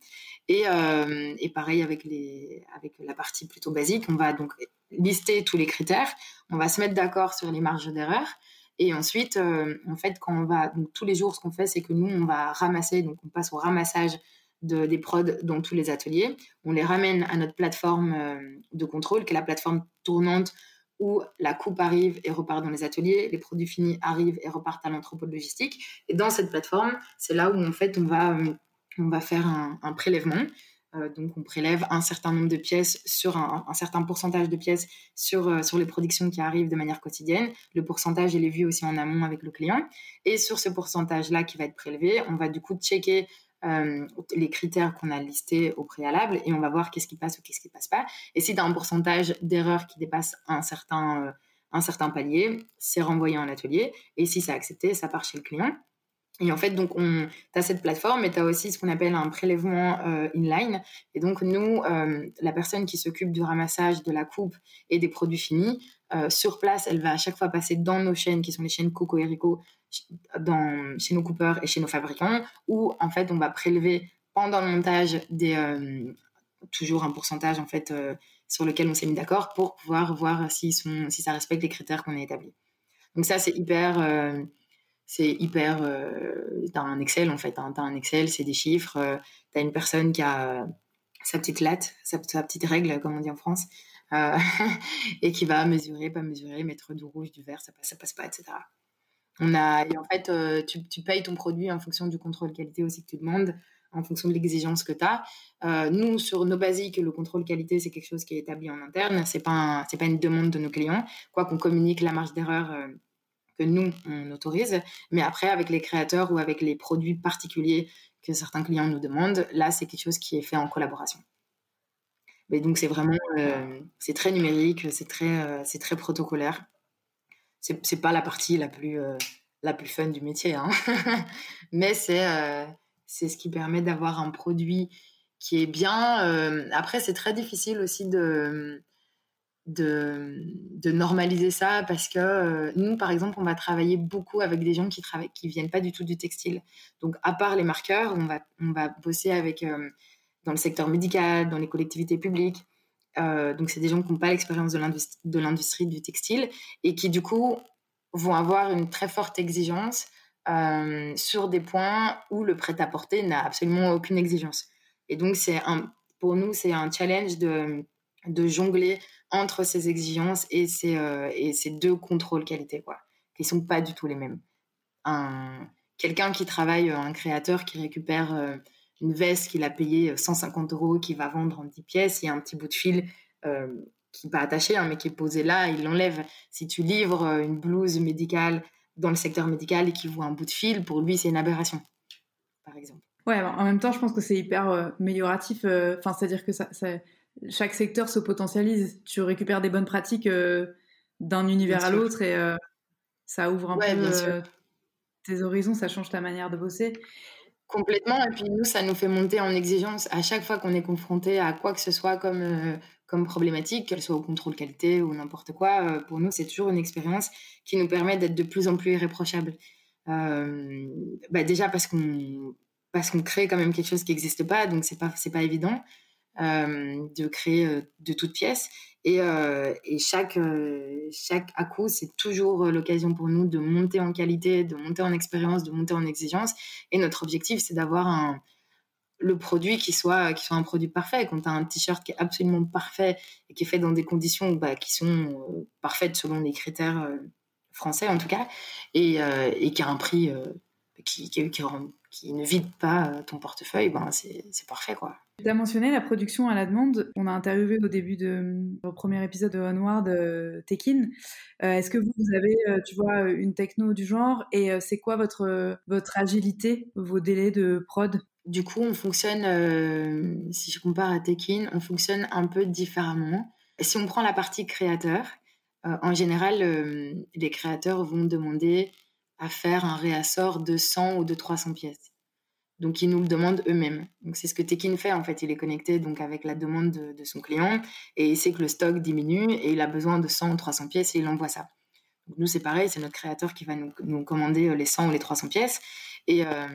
Et, euh, et pareil avec, les, avec la partie plutôt basique, on va donc lister tous les critères, on va se mettre d'accord sur les marges d'erreur. Et ensuite, euh, en fait, quand on va, donc tous les jours, ce qu'on fait, c'est que nous, on va ramasser, donc on passe au ramassage de, des prods dans tous les ateliers. On les ramène à notre plateforme euh, de contrôle, qui est la plateforme tournante où la coupe arrive et repart dans les ateliers, les produits finis arrivent et repartent à l'entrepôt logistique. Et dans cette plateforme, c'est là où en fait on va, euh, on va faire un, prélèvement. Euh, donc on prélève un certain nombre de pièces sur un, certain pourcentage de pièces sur, sur les productions qui arrivent de manière quotidienne. Le pourcentage il est vu aussi en amont avec le client. Et sur ce pourcentage-là qui va être prélevé, on va du coup checker euh, les critères qu'on a listés au préalable et on va voir qu'est-ce qui passe ou qu'est-ce qui passe pas. Et si tu as un pourcentage d'erreurs qui dépasse un certain, euh, un certain palier, c'est renvoyé en atelier. Et si c'est accepté, ça part chez le client. Et en fait, donc, on, as cette plateforme, mais tu as aussi ce qu'on appelle un prélèvement euh, inline. Et donc, nous, la personne qui s'occupe du ramassage de la coupe et des produits finis, sur place, elle va à chaque fois passer dans nos chaînes, qui sont les chaînes Coco et Rico, dans, chez nos coupeurs et chez nos fabricants, où en fait on va prélever pendant le montage des, euh, toujours un pourcentage en fait euh, sur lequel on s'est mis d'accord pour pouvoir voir si, sont, si ça respecte les critères qu'on a établis. Donc ça c'est hyper, euh, c'est hyper, t'as un Excel en fait, hein, t'as un Excel, c'est des chiffres, t'as une personne qui a sa petite latte, sa, petite règle comme on dit en France, et qui va mesurer, pas mesurer, mettre du rouge, du vert, ça passe, ça passe pas, etc. On a, et en fait, euh, tu, tu, payes ton produit en fonction du contrôle qualité aussi que tu demandes, en fonction de l'exigence que tu as. Euh, nous, sur nos basiques, le contrôle qualité, c'est quelque chose qui est établi en interne. C'est pas pas une demande de nos clients. Quoi qu'on communique la marge d'erreur euh, que nous on autorise, mais après avec les créateurs ou avec les produits particuliers que certains clients nous demandent, là c'est quelque chose qui est fait en collaboration. Mais donc c'est vraiment c'est très numérique, c'est très c'est très protocolaire c'est pas la partie la plus euh, la plus fun du métier hein. mais c'est euh, c'est ce qui permet d'avoir un produit qui est bien euh, après c'est très difficile aussi de, de normaliser ça parce que nous par exemple on va travailler beaucoup avec des gens qui travaillent qui viennent pas du tout du textile donc à part les marqueurs on va on va bosser avec dans le secteur médical dans les collectivités publiques euh, donc, c'est des gens qui n'ont pas l'expérience de l'industrie du textile et qui, du coup, vont avoir une très forte exigence euh, sur des points où le prêt-à-porter n'a absolument aucune exigence. Et donc, un, pour nous, c'est un challenge de jongler entre ces exigences et ces, euh, et ces deux contrôles qualité, quoi, qui sont pas du tout les mêmes. Un, quelqu'un qui travaille, un créateur qui récupère une veste qu'il a payée 150 euros, qu'il va vendre en 10 pièces, il y a un petit bout de fil euh, qui n'est pas attaché, hein, mais qui est posé là, il l'enlève. Si tu livres euh, une blouse médicale dans le secteur médical et qu'il voit un bout de fil, pour lui, c'est une aberration, par exemple. Ouais, en même temps, je pense que c'est hyper euh, amélioratif. Enfin, c'est-à-dire que ça, chaque secteur se potentialise. Tu récupères des bonnes pratiques d'un univers à l'autre et ça ouvre un peu tes horizons, ça change ta manière de bosser. Complètement. Et puis nous, ça nous fait monter en exigence à chaque fois qu'on est confronté à quoi que ce soit comme, euh, comme problématique, qu'elle soit au contrôle qualité ou n'importe quoi. Euh, pour nous, c'est toujours une expérience qui nous permet d'être de plus en plus irréprochable. Euh, bah déjà parce qu'on parce qu'on crée quand même quelque chose qui n'existe pas, donc c'est pas c'est pas évident. Euh, de créer euh, de toutes pièces. Et, euh, et chaque, chaque à coup, c'est toujours l'occasion pour nous de monter en qualité, de monter en expérience, de monter en exigence. Et notre objectif, c'est d'avoir un, le produit qui soit, qui soit un produit parfait. Quand tu as un t-shirt qui est absolument parfait et qui est fait dans des conditions bah, qui sont parfaites selon les critères français en tout cas, et, qui a un prix qui, qui, qui, ne vide pas ton portefeuille, ben c'est parfait quoi. Tu as mentionné la production à la demande. On a interviewé au début de, au premier épisode de Onward euh, Tekin. Est-ce que vous, avez, tu vois, une techno du genre? Et c'est quoi votre, votre agilité, vos délais de prod? Du coup, on fonctionne, si je compare à Tekin, on fonctionne un peu différemment. Si on prend la partie créateur, en général, les créateurs vont demander à faire un réassort de 100 ou de 300 pièces. Donc, ils nous le demandent eux-mêmes. Donc, c'est ce que Tekin fait, en fait. Il est connecté donc avec la demande de, son client et il sait que le stock diminue et il a besoin de 100 ou 300 pièces et il envoie ça. Nous, c'est pareil, c'est notre créateur qui va nous, commander euh, les 100 ou les 300 pièces. Et euh,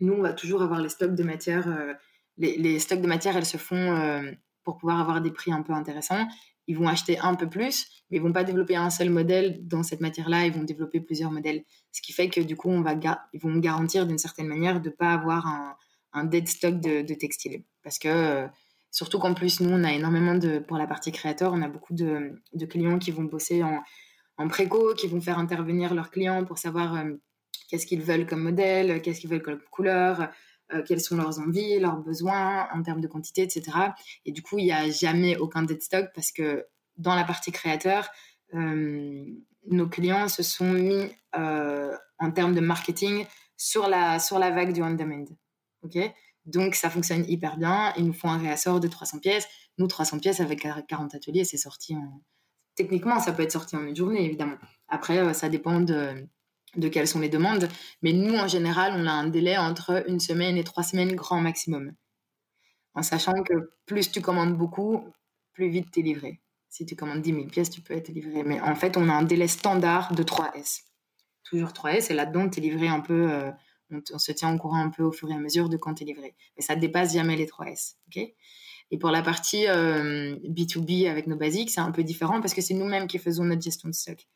nous, on va toujours avoir les stocks de matière. Euh, les, stocks de matière, elles se font pour pouvoir avoir des prix un peu intéressants ils vont acheter un peu plus, mais ils vont pas développer un seul modèle dans cette matière-là, ils vont développer plusieurs modèles. Ce qui fait que du coup, on va ils vont garantir d'une certaine manière de ne pas avoir un, dead stock de, textiles. Parce que, euh, surtout qu'en plus, nous, on a énormément de, pour la partie créateur, on a beaucoup de, clients qui vont bosser en, en, préco, qui vont faire intervenir leurs clients pour savoir euh, qu'est-ce qu'ils veulent comme modèle, qu'est-ce qu'ils veulent comme couleur, euh, quelles sont leurs envies, leurs besoins en termes de quantité, etc. Et du coup, il n'y a jamais aucun dead stock parce que dans la partie créateur, euh, nos clients se sont mis euh, en termes de marketing sur la, sur la vague du on-demand. ok? Donc, ça fonctionne hyper bien. Ils nous font un réassort de 300 pièces. Nous, 300 pièces avec 40 ateliers, c'est sorti en... Techniquement, ça peut être sorti en une journée, évidemment. Après, ça dépend de de quelles sont les demandes. Mais nous, en général, on a un délai entre une semaine et trois semaines grand maximum. En sachant que plus tu commandes beaucoup, plus vite tu es livré. Si tu commandes 10 000 pièces, tu peux être livré. Mais en fait, on a un délai standard de 3S. Toujours 3S, et là-dedans, tu es livré un peu, euh, on, se tient au courant un peu au fur et à mesure de quand tu es livré. Mais ça ne dépasse jamais les 3S. et pour la partie B2B euh, avec nos basiques, c'est un peu différent parce que c'est nous-mêmes qui faisons notre gestion de stock.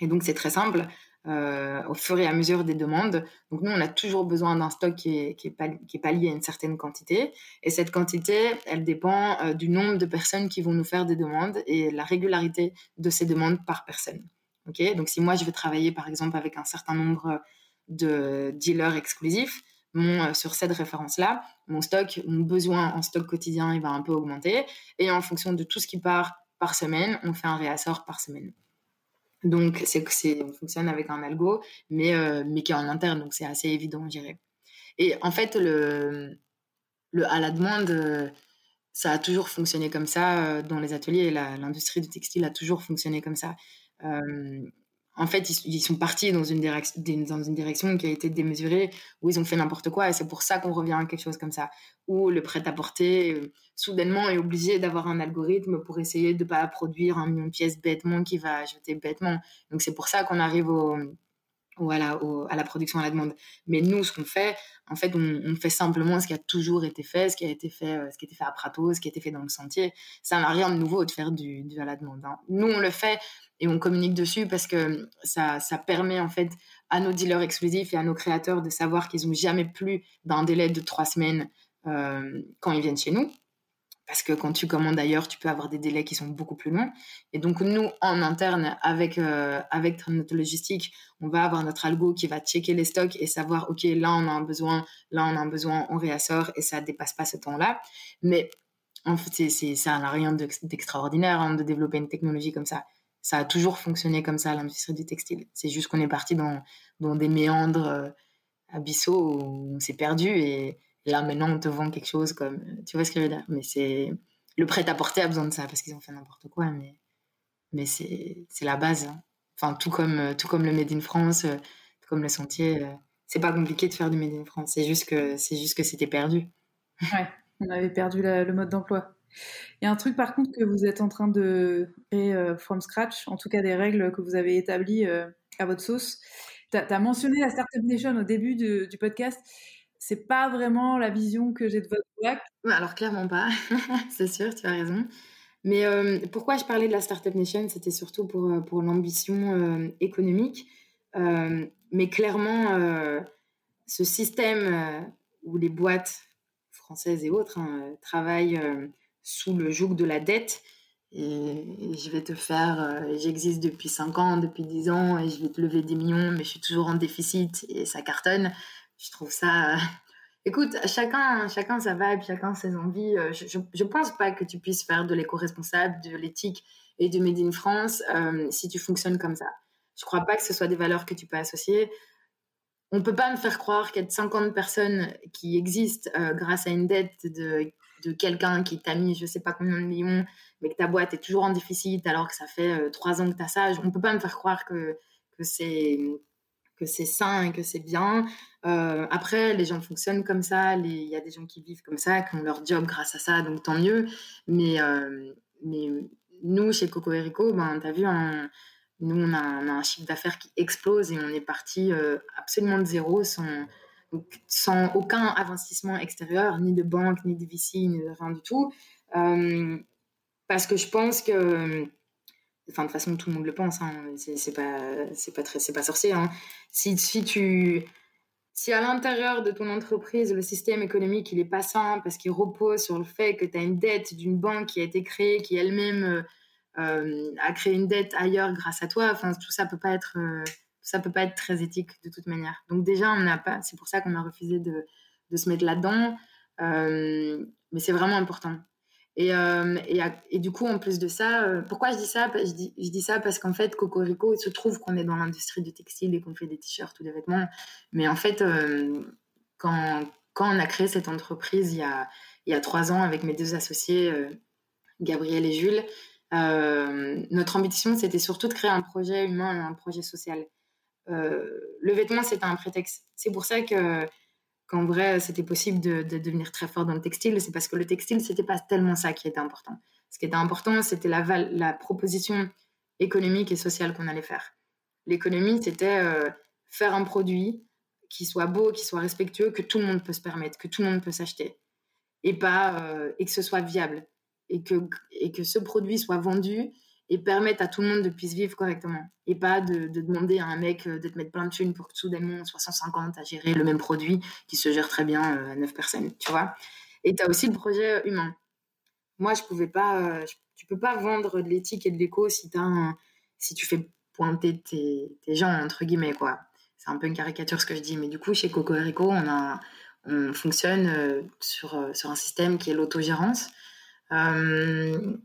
Et donc, c'est très simple. Euh, au fur et à mesure des demandes. Donc nous, on a toujours besoin d'un stock qui est, qui, est pas, qui est lié à une certaine quantité. Et cette quantité, elle dépend euh, du nombre de personnes qui vont nous faire des demandes et la régularité de ces demandes par personne. Okay Donc si moi, je veux travailler, par exemple, avec un certain nombre de dealers exclusifs, euh, sur cette référence-là, mon stock, mon besoin en stock quotidien, il va un peu augmenter. Et en fonction de tout ce qui part par semaine, on fait un réassort par semaine. Donc, c'est, c'est, on fonctionne avec un algo, mais, euh, mais qui est en interne, donc c'est assez évident, je dirais. Et en fait, le, le à la demande, euh, ça a toujours fonctionné comme ça euh, dans les ateliers. l'industrie du textile a toujours fonctionné comme ça en fait, ils, sont partis dans une, direction, qui a été démesurée, où ils ont fait n'importe quoi, et c'est pour ça qu'on revient à quelque chose comme ça, où le prêt-à-porter, euh, soudainement, est obligé d'avoir un algorithme pour essayer de ne pas produire un million de pièces bêtement qui va acheter bêtement. Donc c'est pour ça qu'on arrive au, voilà, à la production à la demande. Mais nous, ce qu'on fait, en fait, on, fait simplement ce qui a toujours été fait, ce qui a été fait, euh, ce qui a été fait à Prato, ce qui a été fait dans le sentier. Ça n'a rien de nouveau de faire du, à la demande. Hein. Nous, on le fait et on communique dessus parce que ça, ça permet en fait à nos dealers exclusifs et à nos créateurs de savoir qu'ils n'ont jamais plus d'un délai de trois semaines euh, quand ils viennent chez nous parce que quand tu commandes ailleurs, tu peux avoir des délais qui sont beaucoup plus longs. Et donc, nous, en interne, avec, euh, avec notre logistique, on va avoir notre algo qui va checker les stocks et savoir, OK, là, on a un besoin, là, on a un besoin, on réassort et ça ne dépasse pas ce temps-là. Mais en fait, c'est, ça n'a rien d'extraordinaire hein, de développer une technologie comme ça. Ça a toujours fonctionné comme ça, l'industrie du textile. C'est juste qu'on est parti dans, dans des méandres euh, abyssaux où on s'est perdu et là, maintenant, on te vend quelque chose comme. Tu vois ce que je veux dire? Mais c'est. Le prêt-à-porter a besoin de ça parce qu'ils ont fait n'importe quoi, mais, mais c'est la base. Hein. Enfin, tout comme, tout comme le Made in France, euh, tout comme le sentier, euh, c'est pas compliqué de faire du Made in France. C'est juste que c'était perdu. Ouais, on avait perdu le mode d'emploi. Il y a un truc par contre que vous êtes en train de créer euh, from scratch, en tout cas des règles que vous avez établies à votre sauce. Tu as, mentionné la Startup Nation au début du podcast c'est pas vraiment la vision que j'ai de votre boîte? Alors clairement pas, c'est sûr, tu as raison. Mais euh, pourquoi je parlais de la Startup Nation, c'était surtout pour, euh, pour l'ambition euh, économique. mais clairement, ce système où les boîtes françaises et autres hein, travaillent sous le joug de la dette, et, je vais te faire, j'existe depuis 5 ans, depuis 10 ans, et je vais te lever des millions, mais je suis toujours en déficit et ça cartonne. Je trouve ça. Euh, écoute, chacun, chacun sa vibe, chacun ses envies. Euh, je, je, pense pas que tu puisses faire de l'éco-responsable, de l'éthique et du Made in France si tu fonctionnes comme ça. Je crois pas que ce soit des valeurs que tu peux associer. On peut pas me faire croire qu'il y a 50 personnes qui existent grâce à une dette de de quelqu'un qui t'a mis je sais pas combien de millions, mais que ta boîte est toujours en déficit alors que ça fait euh, trois ans que tu as ça, on peut pas me faire croire que, que c'est que c'est sain et que c'est bien. Euh, après, les gens fonctionnent comme ça, il y a des gens qui vivent comme ça, qui ont leur job grâce à ça, donc tant mieux. Mais, euh, mais nous, chez Coco Rico, ben, tu as vu, nous, on a, un chiffre d'affaires qui explose et on est parti absolument de zéro sans, sans aucun investissement extérieur, ni de banque, ni de VC, ni de rien du tout. Euh, parce que je pense que, enfin, de façon, tout le monde le pense, hein, c'est pas, c'est pas très, c'est pas sorcier. Hein. Si, tu, si à l'intérieur de ton entreprise, le système économique, il est pas sain parce qu'il repose sur le fait que tu as une dette d'une banque qui a été créée, qui elle-même euh, a créé une dette ailleurs grâce à toi, enfin, tout ça peut pas être, euh, ça peut pas être très éthique de toute manière. Donc déjà, on n'a pas, c'est pour ça qu'on a refusé de, de se mettre là-dedans. Euh, mais c'est vraiment important. Et, euh, et, du coup, en plus de ça, euh, pourquoi je dis ça? Je dis, je dis ça parce qu'en fait, Cocorico, il se trouve qu'on est dans l'industrie du textile et qu'on fait des t-shirts ou des vêtements. Mais en fait, quand, quand on a créé cette entreprise il y a, il y a trois ans avec mes deux associés, Gabriel et Jules, notre ambition, c'était surtout de créer un projet humain et un projet social. Euh, le vêtement, c'était un prétexte. C'est pour ça que qu'en vrai, c'était possible de, devenir très fort dans le textile. C'est parce que le textile, c'était pas tellement ça qui était important. Ce qui était important, c'était la, la proposition économique et sociale qu'on allait faire. L'économie, c'était euh, faire un produit qui soit beau, qui soit respectueux, que tout le monde peut se permettre, que tout le monde peut s'acheter, et pas euh, et que ce soit viable, et que et que ce produit soit vendu et permettre à tout le monde de puisse vivre correctement. Et pas de, demander à un mec euh, de te mettre plein de thunes pour que soudainement on soit 150 à gérer le même produit qui se gère très bien euh, à 9 personnes, tu vois. Et tu as aussi le projet humain. Moi, je pouvais pas, euh, tu peux pas vendre de l'éthique et de l'éco si, si tu fais pointer tes, tes, gens, entre guillemets, quoi. C'est un peu une caricature ce que je dis, mais du coup, chez Coco Rico, on, a, on fonctionne sur, sur un système qui est l'autogérance. Euh,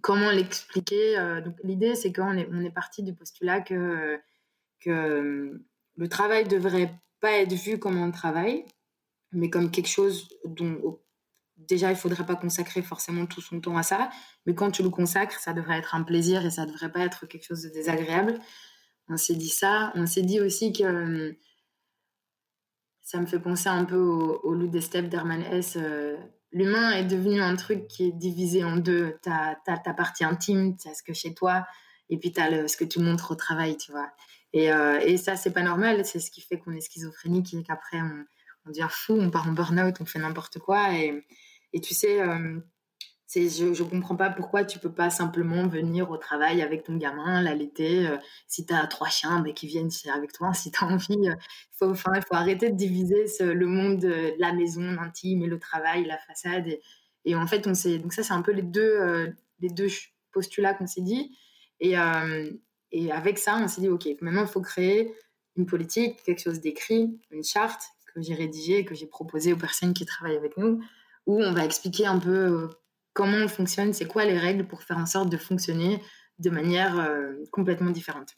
comment l'expliquer euh, L'idée, c'est qu'on est, on est parti du postulat que, le travail devrait pas être vu comme un travail, mais comme quelque chose dont déjà il faudrait pas consacrer forcément tout son temps à ça, mais quand tu le consacres, ça devrait être un plaisir et ça devrait pas être quelque chose de désagréable. On s'est dit ça. On s'est dit aussi que ça me fait penser un peu au, au loup des steppes d'Herman S l'humain est devenu un truc qui est divisé en deux. Tu as, ta partie intime, tu as ce que chez toi, et puis tu as ce que tu montres au travail, tu vois. Et, euh, et ça, c'est pas normal. C'est ce qui fait qu'on est schizophrénique et qu'après, on, on devient fou, on part en burn-out, on fait n'importe quoi. Et, et, tu sais, euh, je, je comprends pas pourquoi tu peux pas simplement venir au travail avec ton gamin, l'allaiter. Euh, si tu as trois chiens, bah, qui viennent avec toi. Si tu as envie, il faut, faut arrêter de diviser le monde de la maison, l'intime et le travail, la façade. Et, et en fait, on s'est, donc ça, c'est un peu les deux, euh, les deux postulats qu'on s'est dit. Et, euh, et avec ça, on s'est dit, OK, maintenant, il faut créer une politique, quelque chose d'écrit, une charte que j'ai rédigée, que j'ai proposée aux personnes qui travaillent avec nous, où on va expliquer un peu comment on fonctionne, c'est quoi les règles pour faire en sorte de fonctionner de manière euh, complètement différente.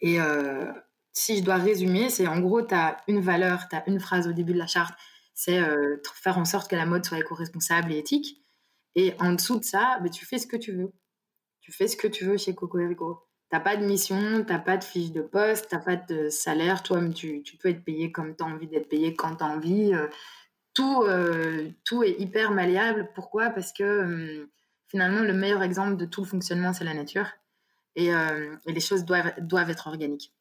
Et euh, si je dois résumer, c'est en gros, tu as une valeur, tu as une phrase au début de la charte, c'est euh, faire en sorte que la mode soit éco-responsable et éthique. Et en dessous de ça, bah, tu fais ce que tu veux. Tu fais ce que tu veux chez Coco Rico. T'as pas de mission, t'as pas de fiche de poste, t'as pas de salaire. Toi, tu, tu peux être payé comme tu as envie d'être payé quand tu as envie tout, euh, tout est hyper malléable. Pourquoi? Parce que euh, finalement, le meilleur exemple de tout le fonctionnement, c'est la nature. Et, euh, les choses doivent, doivent être organiques.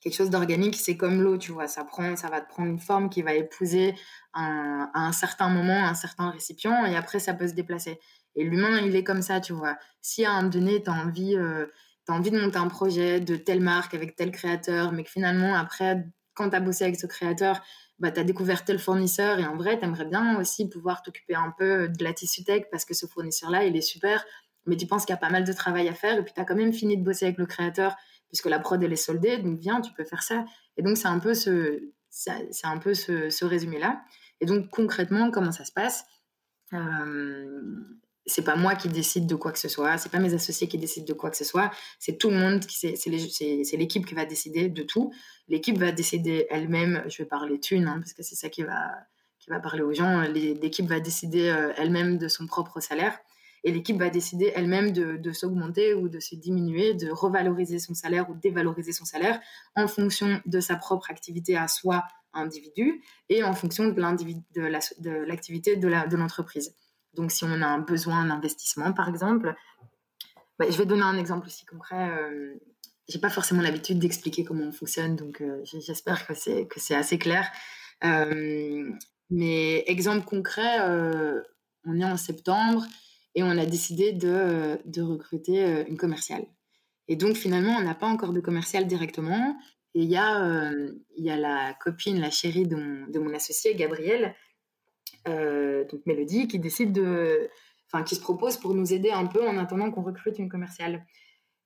Quelque chose d'organique, c'est comme l'eau, tu vois. Ça, prend, ça va te prendre une forme qui va épouser à un certain moment un certain récipient et après, ça peut se déplacer. Et l'humain, il est comme ça, tu vois. Si à un moment donné, tu envie, as envie de monter un projet de telle marque avec tel créateur, mais que finalement, après, quand tu as bossé avec ce créateur, bah, tu as découvert tel fournisseur et en vrai, tu aimerais bien aussi pouvoir t'occuper un peu de la tissu tech parce que ce fournisseur-là, il est super. mais tu penses qu'il y a pas mal de travail à faire et puis tu as quand même fini de bosser avec le créateur puisque la prod elle est soldée, donc viens, tu peux faire ça. Et donc c'est un peu ce, c'est un peu ce, résumé là. Et donc concrètement, comment ça se passe? Euh, c'est pas moi qui décide de quoi que ce soit, c'est pas mes associés qui décident de quoi que ce soit, c'est tout le monde, c'est l'équipe qui va décider de tout. L'équipe va décider elle-même, je vais parler thunes, hein, parce que c'est ça qui va, qui va parler aux gens, l'équipe va décider euh, elle-même de son propre salaire et l'équipe va décider elle-même de, s'augmenter ou de se diminuer, de revaloriser son salaire ou dévaloriser son salaire en fonction de sa propre activité à soi individu et en fonction de l'activité de l'entreprise. Donc, si on a un besoin d'investissement, par exemple, bah, je vais donner un exemple aussi concret. Euh, j'ai pas forcément l'habitude d'expliquer comment on fonctionne, donc euh, j'espère que c'est que c'est assez clair. Euh, mais exemple concret, euh, on est en septembre et on a décidé de, de recruter une commerciale. Et donc finalement, on n'a pas encore de commerciale directement. Et il y, a, y a la copine, la chérie de mon, de mon associé, Gabrielle, euh, donc Mélodie, qui décide de, enfin, qui se propose pour nous aider un peu en attendant qu'on recrute une commerciale.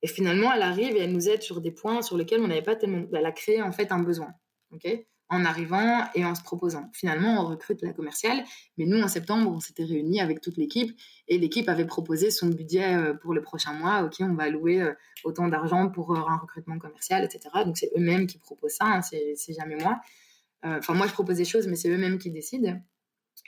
Et finalement, elle arrive et elle nous aide sur des points sur lesquels on n'avait pas tellement. Elle a créé en fait un besoin, ok, en arrivant et en se proposant. Finalement, on recrute la commerciale, mais nous en septembre, on s'était réunis avec toute l'équipe et l'équipe avait proposé son budget euh, pour le prochain mois. Ok, on va allouer euh, autant d'argent pour un recrutement commercial, etc. Donc c'est eux-mêmes qui proposent ça, hein, c'est jamais moi. Enfin, moi je propose des choses, mais c'est eux-mêmes qui décident.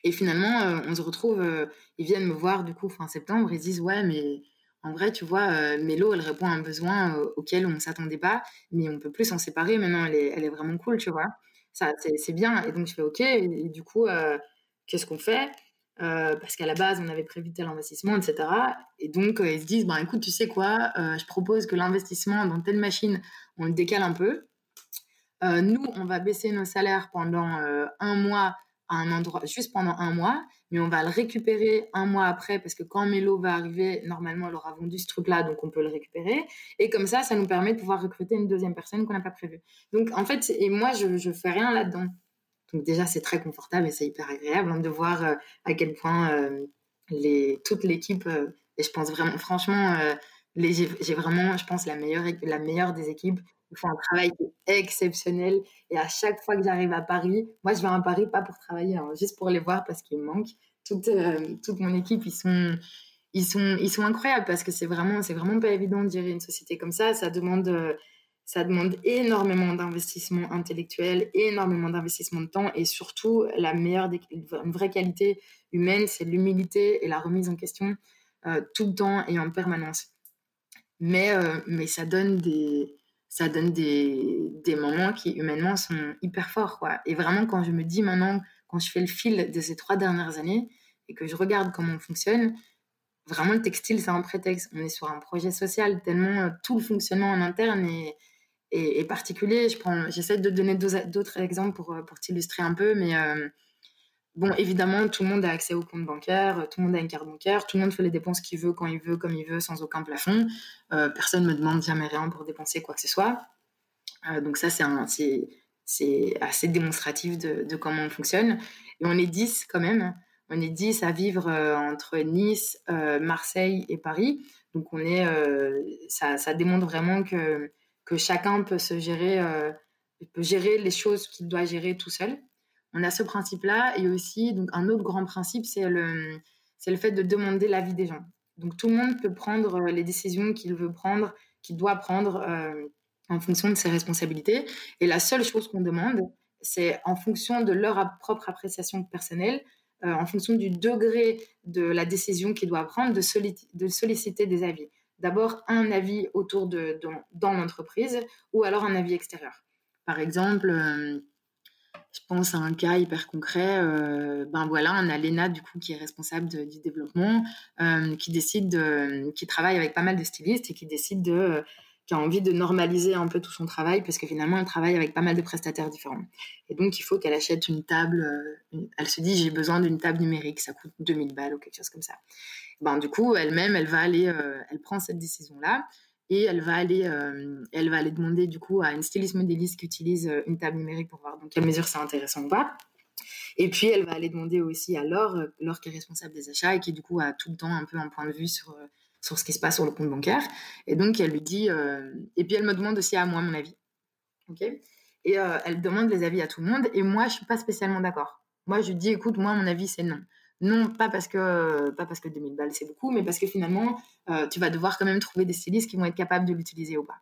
Et finalement, euh, on se retrouve, euh, ils viennent me voir du coup fin septembre, ils disent ouais, mais en vrai, tu vois, euh, Mélo, elle répond à un besoin auquel on ne s'attendait pas, mais on peut plus s'en séparer. Maintenant, elle est, elle est vraiment cool, tu vois. Ça, c'est bien. Et donc, je fais OK. Et, du coup, qu'est-ce qu'on fait? Parce qu'à la base, on avait prévu tel investissement, etc. Et donc, ils se disent, bah, écoute, tu sais quoi Je propose que l'investissement dans telle machine, on le décale un peu. nous, on va baisser nos salaires pendant un mois un endroit juste pendant un mois, mais on va le récupérer un mois après parce que quand Mélo va arriver, normalement, elle aura vendu ce truc-là, donc on peut le récupérer. Et comme ça, ça nous permet de pouvoir recruter une deuxième personne qu'on n'a pas prévue. Donc, en fait, et moi, je, je fais rien là-dedans. Donc, déjà, c'est très confortable et c'est hyper agréable hein, de voir euh, à quel point euh, les, toute l'équipe, euh, et je pense vraiment, franchement, j'ai vraiment, je pense, la meilleure, la meilleure des équipes. Ils font un travail exceptionnel. Et à chaque fois que j'arrive à Paris, moi, je vais à Paris pas pour travailler, hein, juste pour les voir parce qu'il me manque. Toute, euh, toute mon équipe, ils sont, ils sont, ils sont incroyables parce que c'est vraiment, vraiment pas évident de gérer une société comme ça. Ça demande, euh, ça demande énormément d'investissement intellectuel, énormément d'investissement de temps et surtout la meilleure, une vraie qualité humaine, c'est l'humilité et la remise en question euh, tout le temps et en permanence. Mais, mais ça donne des, ça donne des, des, moments qui humainement sont hyper forts. Quoi. Et vraiment, quand je me dis maintenant, quand je fais le fil de ces trois dernières années et que je regarde comment on fonctionne, vraiment le textile, c'est un prétexte. On est sur un projet social, tellement euh, tout le fonctionnement en interne est, est, particulier. J'essaie de donner d'autres exemples pour, euh, pour t'illustrer un peu, mais euh, Bon, évidemment, tout le monde a accès au compte bancaire, tout le monde a une carte bancaire, tout le monde fait les dépenses qu'il veut, quand il veut, comme il veut, sans aucun plafond. Euh, personne ne me demande jamais rien pour dépenser quoi que ce soit. Euh, donc ça, c'est, assez démonstratif de, comment on fonctionne. Et on est 10 quand même. On est 10 à vivre euh, entre Nice, Marseille et Paris. Donc on est, ça, ça, démontre vraiment que, que chacun peut se gérer, peut gérer les choses qu'il doit gérer tout seul on a ce principe-là. Et aussi, un autre grand principe, c'est le, c'est le fait de demander l'avis des gens. Donc, tout le monde peut prendre euh, les décisions qu'il veut prendre, qu'il doit prendre euh, en fonction de ses responsabilités. Et la seule chose qu'on demande, c'est en fonction de leur propre appréciation personnelle, euh, en fonction du degré de la décision qu'il doit prendre, de, de solliciter des avis. D'abord, un avis autour de, dans l'entreprise ou alors un avis extérieur. Par exemple, je pense à un cas hyper concret. Euh, ben voilà, on a Léna du coup qui est responsable du développement, euh, qui décide, de, qui travaille avec pas mal de stylistes et qui décide de, qui a envie de normaliser un peu tout son travail parce que finalement elle travaille avec pas mal de prestataires différents. Et donc il faut qu'elle achète une table. Euh, elle se dit j'ai besoin d'une table numérique, ça coûte 2000 balles ou quelque chose comme ça. Ben du coup elle-même elle va aller, elle prend cette décision là et elle va aller, euh, elle va aller demander du coup à une styliste modéliste qui utilise euh, une table numérique pour voir dans quelle mesure c'est intéressant ou pas. Et puis elle va aller demander aussi à Laure, euh, Laure qui est responsable des achats et qui du coup a tout le temps un peu un point de vue sur sur ce qui se passe sur le compte bancaire. Et donc, elle lui dit, et puis elle me demande aussi à moi mon avis. OK? Et elle demande les avis à tout le monde. Et moi, je suis pas spécialement d'accord. Moi, je lui dis, écoute, moi, mon avis, c'est non. Non, pas parce que pas parce que 2000 balles c'est beaucoup, mais parce que finalement, tu vas devoir quand même trouver des stylistes qui vont être capables de l'utiliser ou pas.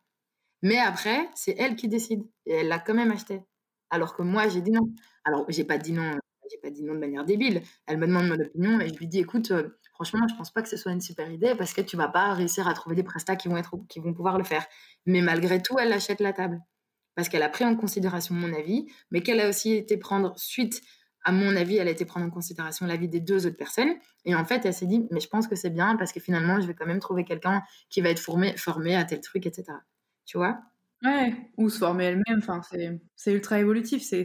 Mais après, c'est elle qui décide. Et elle l'a quand même acheté. Alors que moi, j'ai dit non. Alors, j'ai pas dit non, j'ai pas dit non de manière débile. Elle me demande mon opinion et je lui dis, écoute, euh, franchement, je pense pas que ce soit une super idée parce que tu vas pas réussir à trouver des prestats qui vont être, qui vont pouvoir le faire. Mais malgré tout, elle achète la table parce qu'elle a pris en considération mon avis, mais qu'elle a aussi été prendre suite à mon avis, elle a été prendre en considération l'avis des deux autres personnes. Et en fait, elle s'est dit, mais je pense que c'est bien parce que finalement, je vais quand même trouver quelqu'un qui va être formé, formé à tel truc, etc tu vois? Ouais, ou se former elle-même, enfin, c'est ultra évolutif, c'est...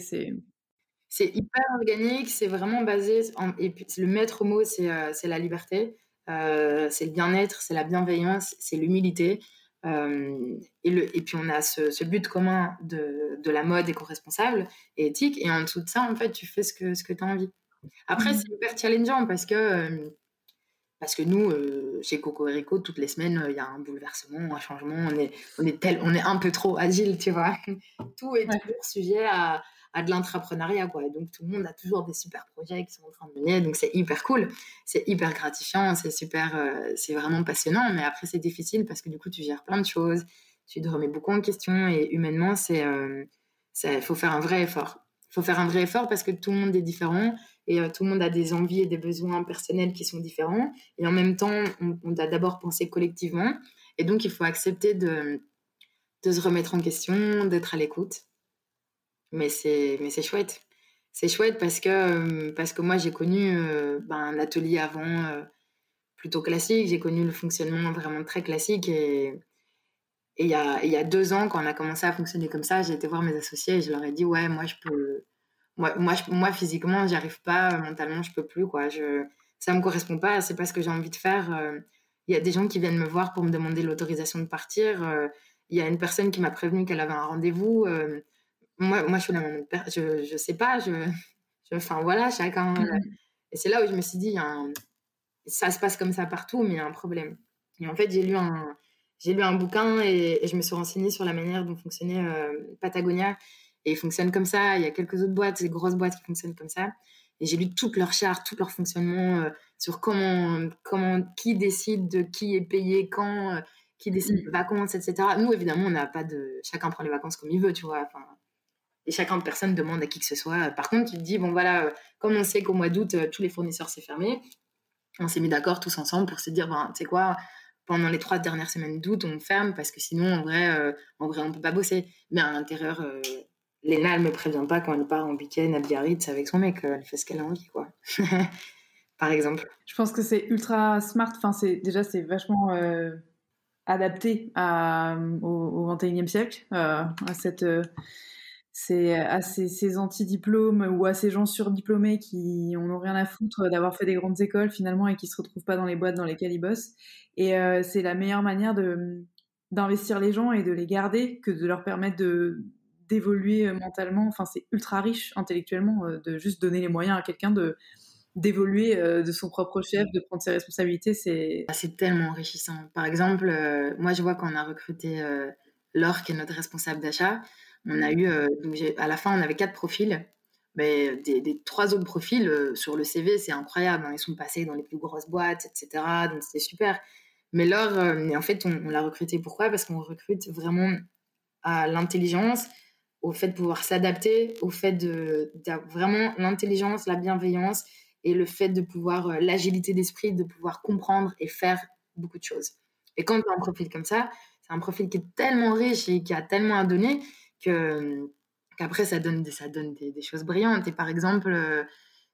C'est hyper organique, c'est vraiment basé, et puis le maître mot, c'est euh, la liberté, euh, c'est le bien-être, c'est la bienveillance, c'est l'humilité. Euh, et, le, et puis on a ce, but commun de, de la mode éco-responsable et éthique, et en dessous de ça, en fait, tu fais ce que, ce que tu as envie. Après, mmh. c'est hyper challengeant parce que parce que nous, euh, chez Coco Rico, toutes les semaines, il y a un bouleversement, un changement. On est, on est, tel, on est un peu trop agile, tu vois. Tout est toujours sujet à, à de l'entrepreneuriat, quoi. Et donc, tout le monde a toujours des super projets qui sont en train de mener. Donc, c'est hyper cool. C'est hyper gratifiant. C'est super, euh, c'est vraiment passionnant. Mais après, c'est difficile parce que du coup, tu gères plein de choses. Tu te remets beaucoup en question. Et humainement, c'est, euh, faut faire un vrai effort. Il faut faire un vrai effort parce que tout le monde est différent et euh, tout le monde a des envies et des besoins personnels qui sont différents. Et en même temps, on, doit d'abord penser collectivement. Et donc, il faut accepter de, de se remettre en question, d'être à l'écoute. Mais c'est, mais c'est chouette. C'est chouette parce que, parce que moi, j'ai connu ben, un atelier avant plutôt classique. J'ai connu le fonctionnement vraiment très classique. Et, il y a, y a deux ans, quand on a commencé à fonctionner comme ça, j'ai été voir mes associés et je leur ai dit, ouais, moi, je peux moi, moi, je, moi physiquement, j'y arrive pas, mentalement, je peux plus, quoi. Je, ça me correspond pas, c'est pas ce que j'ai envie de faire. Il y a des gens qui viennent me voir pour me demander l'autorisation de partir. Il y a une personne qui m'a prévenu qu'elle avait un rendez-vous. Euh. Moi, moi, je suis la même je, je sais pas, je, enfin voilà, chacun. Mmh. Et c'est là où je me suis dit, ça se passe comme ça partout, mais il y a un problème. Et en fait, j'ai lu un, j'ai lu un bouquin et, et, je me suis renseignée sur la manière dont fonctionnait Patagonia et ils fonctionnent comme ça. Il y a quelques autres boîtes, des grosses boîtes qui fonctionnent comme ça. Et j'ai lu toutes leurs chartes, tout leur fonctionnement euh, sur comment, comment, qui décide de qui est payé quand, euh, qui décide des vacances, etc. Nous, évidemment, on n'a pas de. Chacun prend les vacances comme il veut, tu vois. Enfin, et chacun, personne demande à qui que ce soit. Par contre, tu te dis, bon, voilà, euh, comme on sait qu'au mois d'août, tous les fournisseurs s'est fermé, on s'est mis d'accord tous ensemble pour se dire, ben, tu sais quoi, pendant les trois dernières semaines d'août, on ferme parce que sinon, en vrai, en vrai on ne peut pas bosser. Mais à l'intérieur, Léna, elle me prévient pas quand elle part en week-end à Biarritz avec son mec. Elle fait ce qu'elle a envie, quoi. Par exemple. Je pense que c'est ultra smart. Enfin, c'est déjà c'est vachement euh, adapté au, au 21e siècle, euh, à cette euh, c'est à ces, anti-diplômes ou à ces gens surdiplômés qui n'ont rien à foutre d'avoir fait des grandes écoles finalement et qui se retrouvent pas dans les boîtes dans lesquelles ils bossent. Et c'est la meilleure manière de d'investir les gens et de les garder que de leur permettre de d'évoluer euh, mentalement. Enfin, c'est ultra riche intellectuellement euh, de juste donner les moyens à quelqu'un de d'évoluer euh, de son propre chef, de prendre ses responsabilités. C'est ah, c'est tellement enrichissant. Par exemple, moi, je vois qu'on a recruté Laure, qui est notre responsable d'achat. On a eu, donc à la fin, on avait quatre profils. Mais des, trois autres profils sur le CV, c'est incroyable. Hein. Ils sont passés dans les plus grosses boîtes, etc. Donc c'était super. Mais Laure, en fait, on, l'a recruté pourquoi? Parce qu'on recrute vraiment à l'intelligence au fait de pouvoir s'adapter, au fait de, vraiment l'intelligence, la bienveillance et le fait de pouvoir, euh, l'agilité d'esprit, de pouvoir comprendre et faire beaucoup de choses. Et quand tu as un profil comme ça, c'est un profil qui est tellement riche et qui a tellement à donner que qu'après ça donne des, ça donne des, choses brillantes. Et par exemple, euh,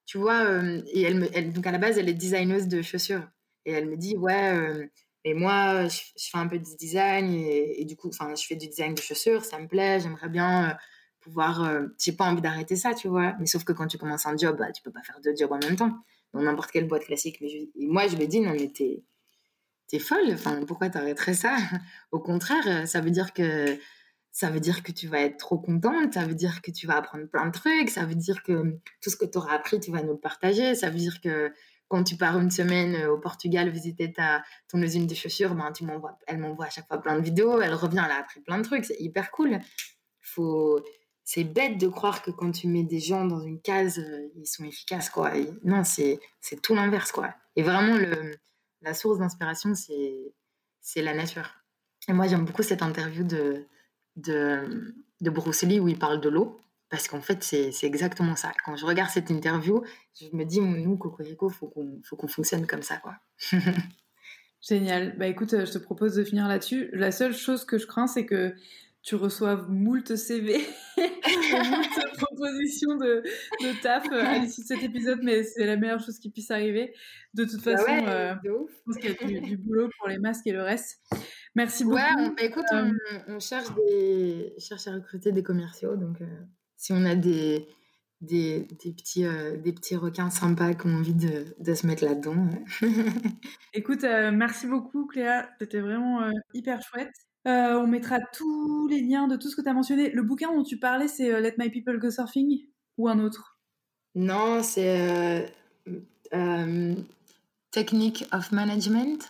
tu vois, euh, et elle, me, donc à la base, elle est designeuse de chaussures. Et elle me dit, ouais, et moi, je, fais un peu de design et, du coup, enfin, je fais du design de chaussures, ça me plaît, j'aimerais bien euh, pouvoir. Euh, j'ai pas envie d'arrêter ça, tu vois. Mais sauf que quand tu commences un job, bah, tu peux pas faire deux jobs en même temps, dans n'importe quelle boîte classique. Mais et moi, je ai dit, non, mais t'es, t'es folle, enfin, pourquoi t'arrêterais ça? Au contraire, ça veut dire que. Ça veut dire que tu vas être trop contente, ça veut dire que tu vas apprendre plein de trucs, ça veut dire que tout ce que tu auras appris, tu vas nous le partager, ça veut dire que quand tu pars une semaine au Portugal visiter ta, ton usine de chaussures, ben, tu elle m'envoie à chaque fois plein de vidéos, elle revient là après plein de trucs, c'est hyper cool. Faut, c'est bête de croire que quand tu mets des gens dans une case, ils sont efficaces, quoi. non, c'est, c'est tout l'inverse, quoi. Et vraiment, le, la source d'inspiration, c'est, c'est la nature. Et moi, j'aime beaucoup cette interview de, de, de Bruce Lee où il parle de l'eau. Parce qu'en fait, c'est exactement ça. Quand je regarde cette interview, je me dis, nous, Cocorico, il faut qu'on qu'on fonctionne comme ça. quoi. Génial. Bah écoute, je te propose de finir là-dessus. La seule chose que je crains, c'est que tu reçoives moult CV, moult propositions de, de taf euh, à l'issue de cet épisode, mais c'est la meilleure chose qui puisse arriver. De toute bah façon, euh, je pense qu'il y a du, boulot pour les masques et le reste. Merci beaucoup. Ouais, on, bah, écoute, euh, on, cherche, des, cherche à recruter des commerciaux, donc si on a des, des, des petits, des petits requins sympas qui ont envie de, de se mettre là-dedans. Écoute, merci beaucoup Cléa, c'était vraiment hyper chouette. Euh, on mettra tous les liens de tout ce que tu as mentionné. Le bouquin dont tu parlais, c'est euh, Let My People Go Surfing ou un autre? Non, c'est euh, Technique of Management.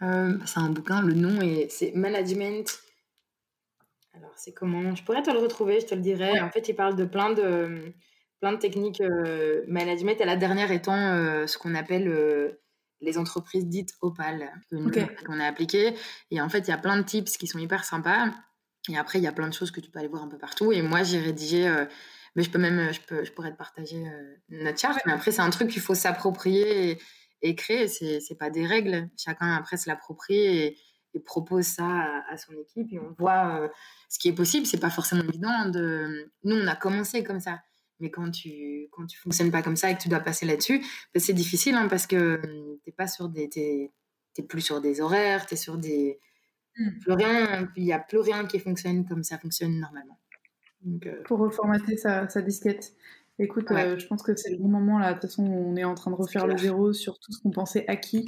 C'est un bouquin, le nom est c'est Management. Alors, c'est comment? Je pourrais te le retrouver, je te le dirai. En fait, il parle de plein de, plein de techniques management et la dernière étant ce qu'on appelle les entreprises dites opales qu'on a appliquées. Et en fait, il y a plein de tips qui sont hyper sympas. Et après, il y a plein de choses que tu peux aller voir un peu partout. Et moi, j'ai rédigé, euh, mais je peux même, je, peux, je pourrais te partager euh, notre charte. Mais après, c'est un truc qu'il faut s'approprier et, créer. C'est, c'est pas des règles. Chacun, après, se l'approprie et, propose ça à, son équipe. Et on voit euh, ce qui est possible. C'est pas forcément évident. De... Nous, on a commencé comme ça. Mais quand tu quand tu fonctionnes pas comme ça et que tu dois passer là-dessus, ben, c'est difficile hein, parce que hum, t'es pas sur des t'es, plus sur des horaires, tu es sur des mmh. plus rien, il y a plus rien qui fonctionne comme ça fonctionne normalement. Euh, Pour reformater sa, sa disquette. Écoute, euh, je pense que c'est le bon moment là. De toute façon, on est en train de refaire le zéro sur tout ce qu'on pensait acquis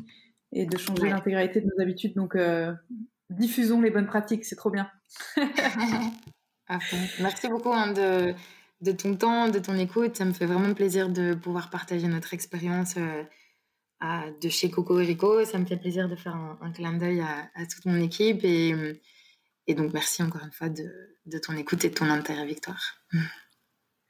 et de changer l'intégralité de nos habitudes. Donc, euh, diffusons les bonnes pratiques, c'est trop bien. Merci beaucoup hein, de de ton temps, de ton écoute. Ça me fait vraiment plaisir de pouvoir partager notre expérience euh, de chez Coco Rico. Ça me fait plaisir de faire un, clin d'œil à, toute mon équipe. Et, et, donc, merci encore une fois de, ton écoute et de ton intérêt, Victoire.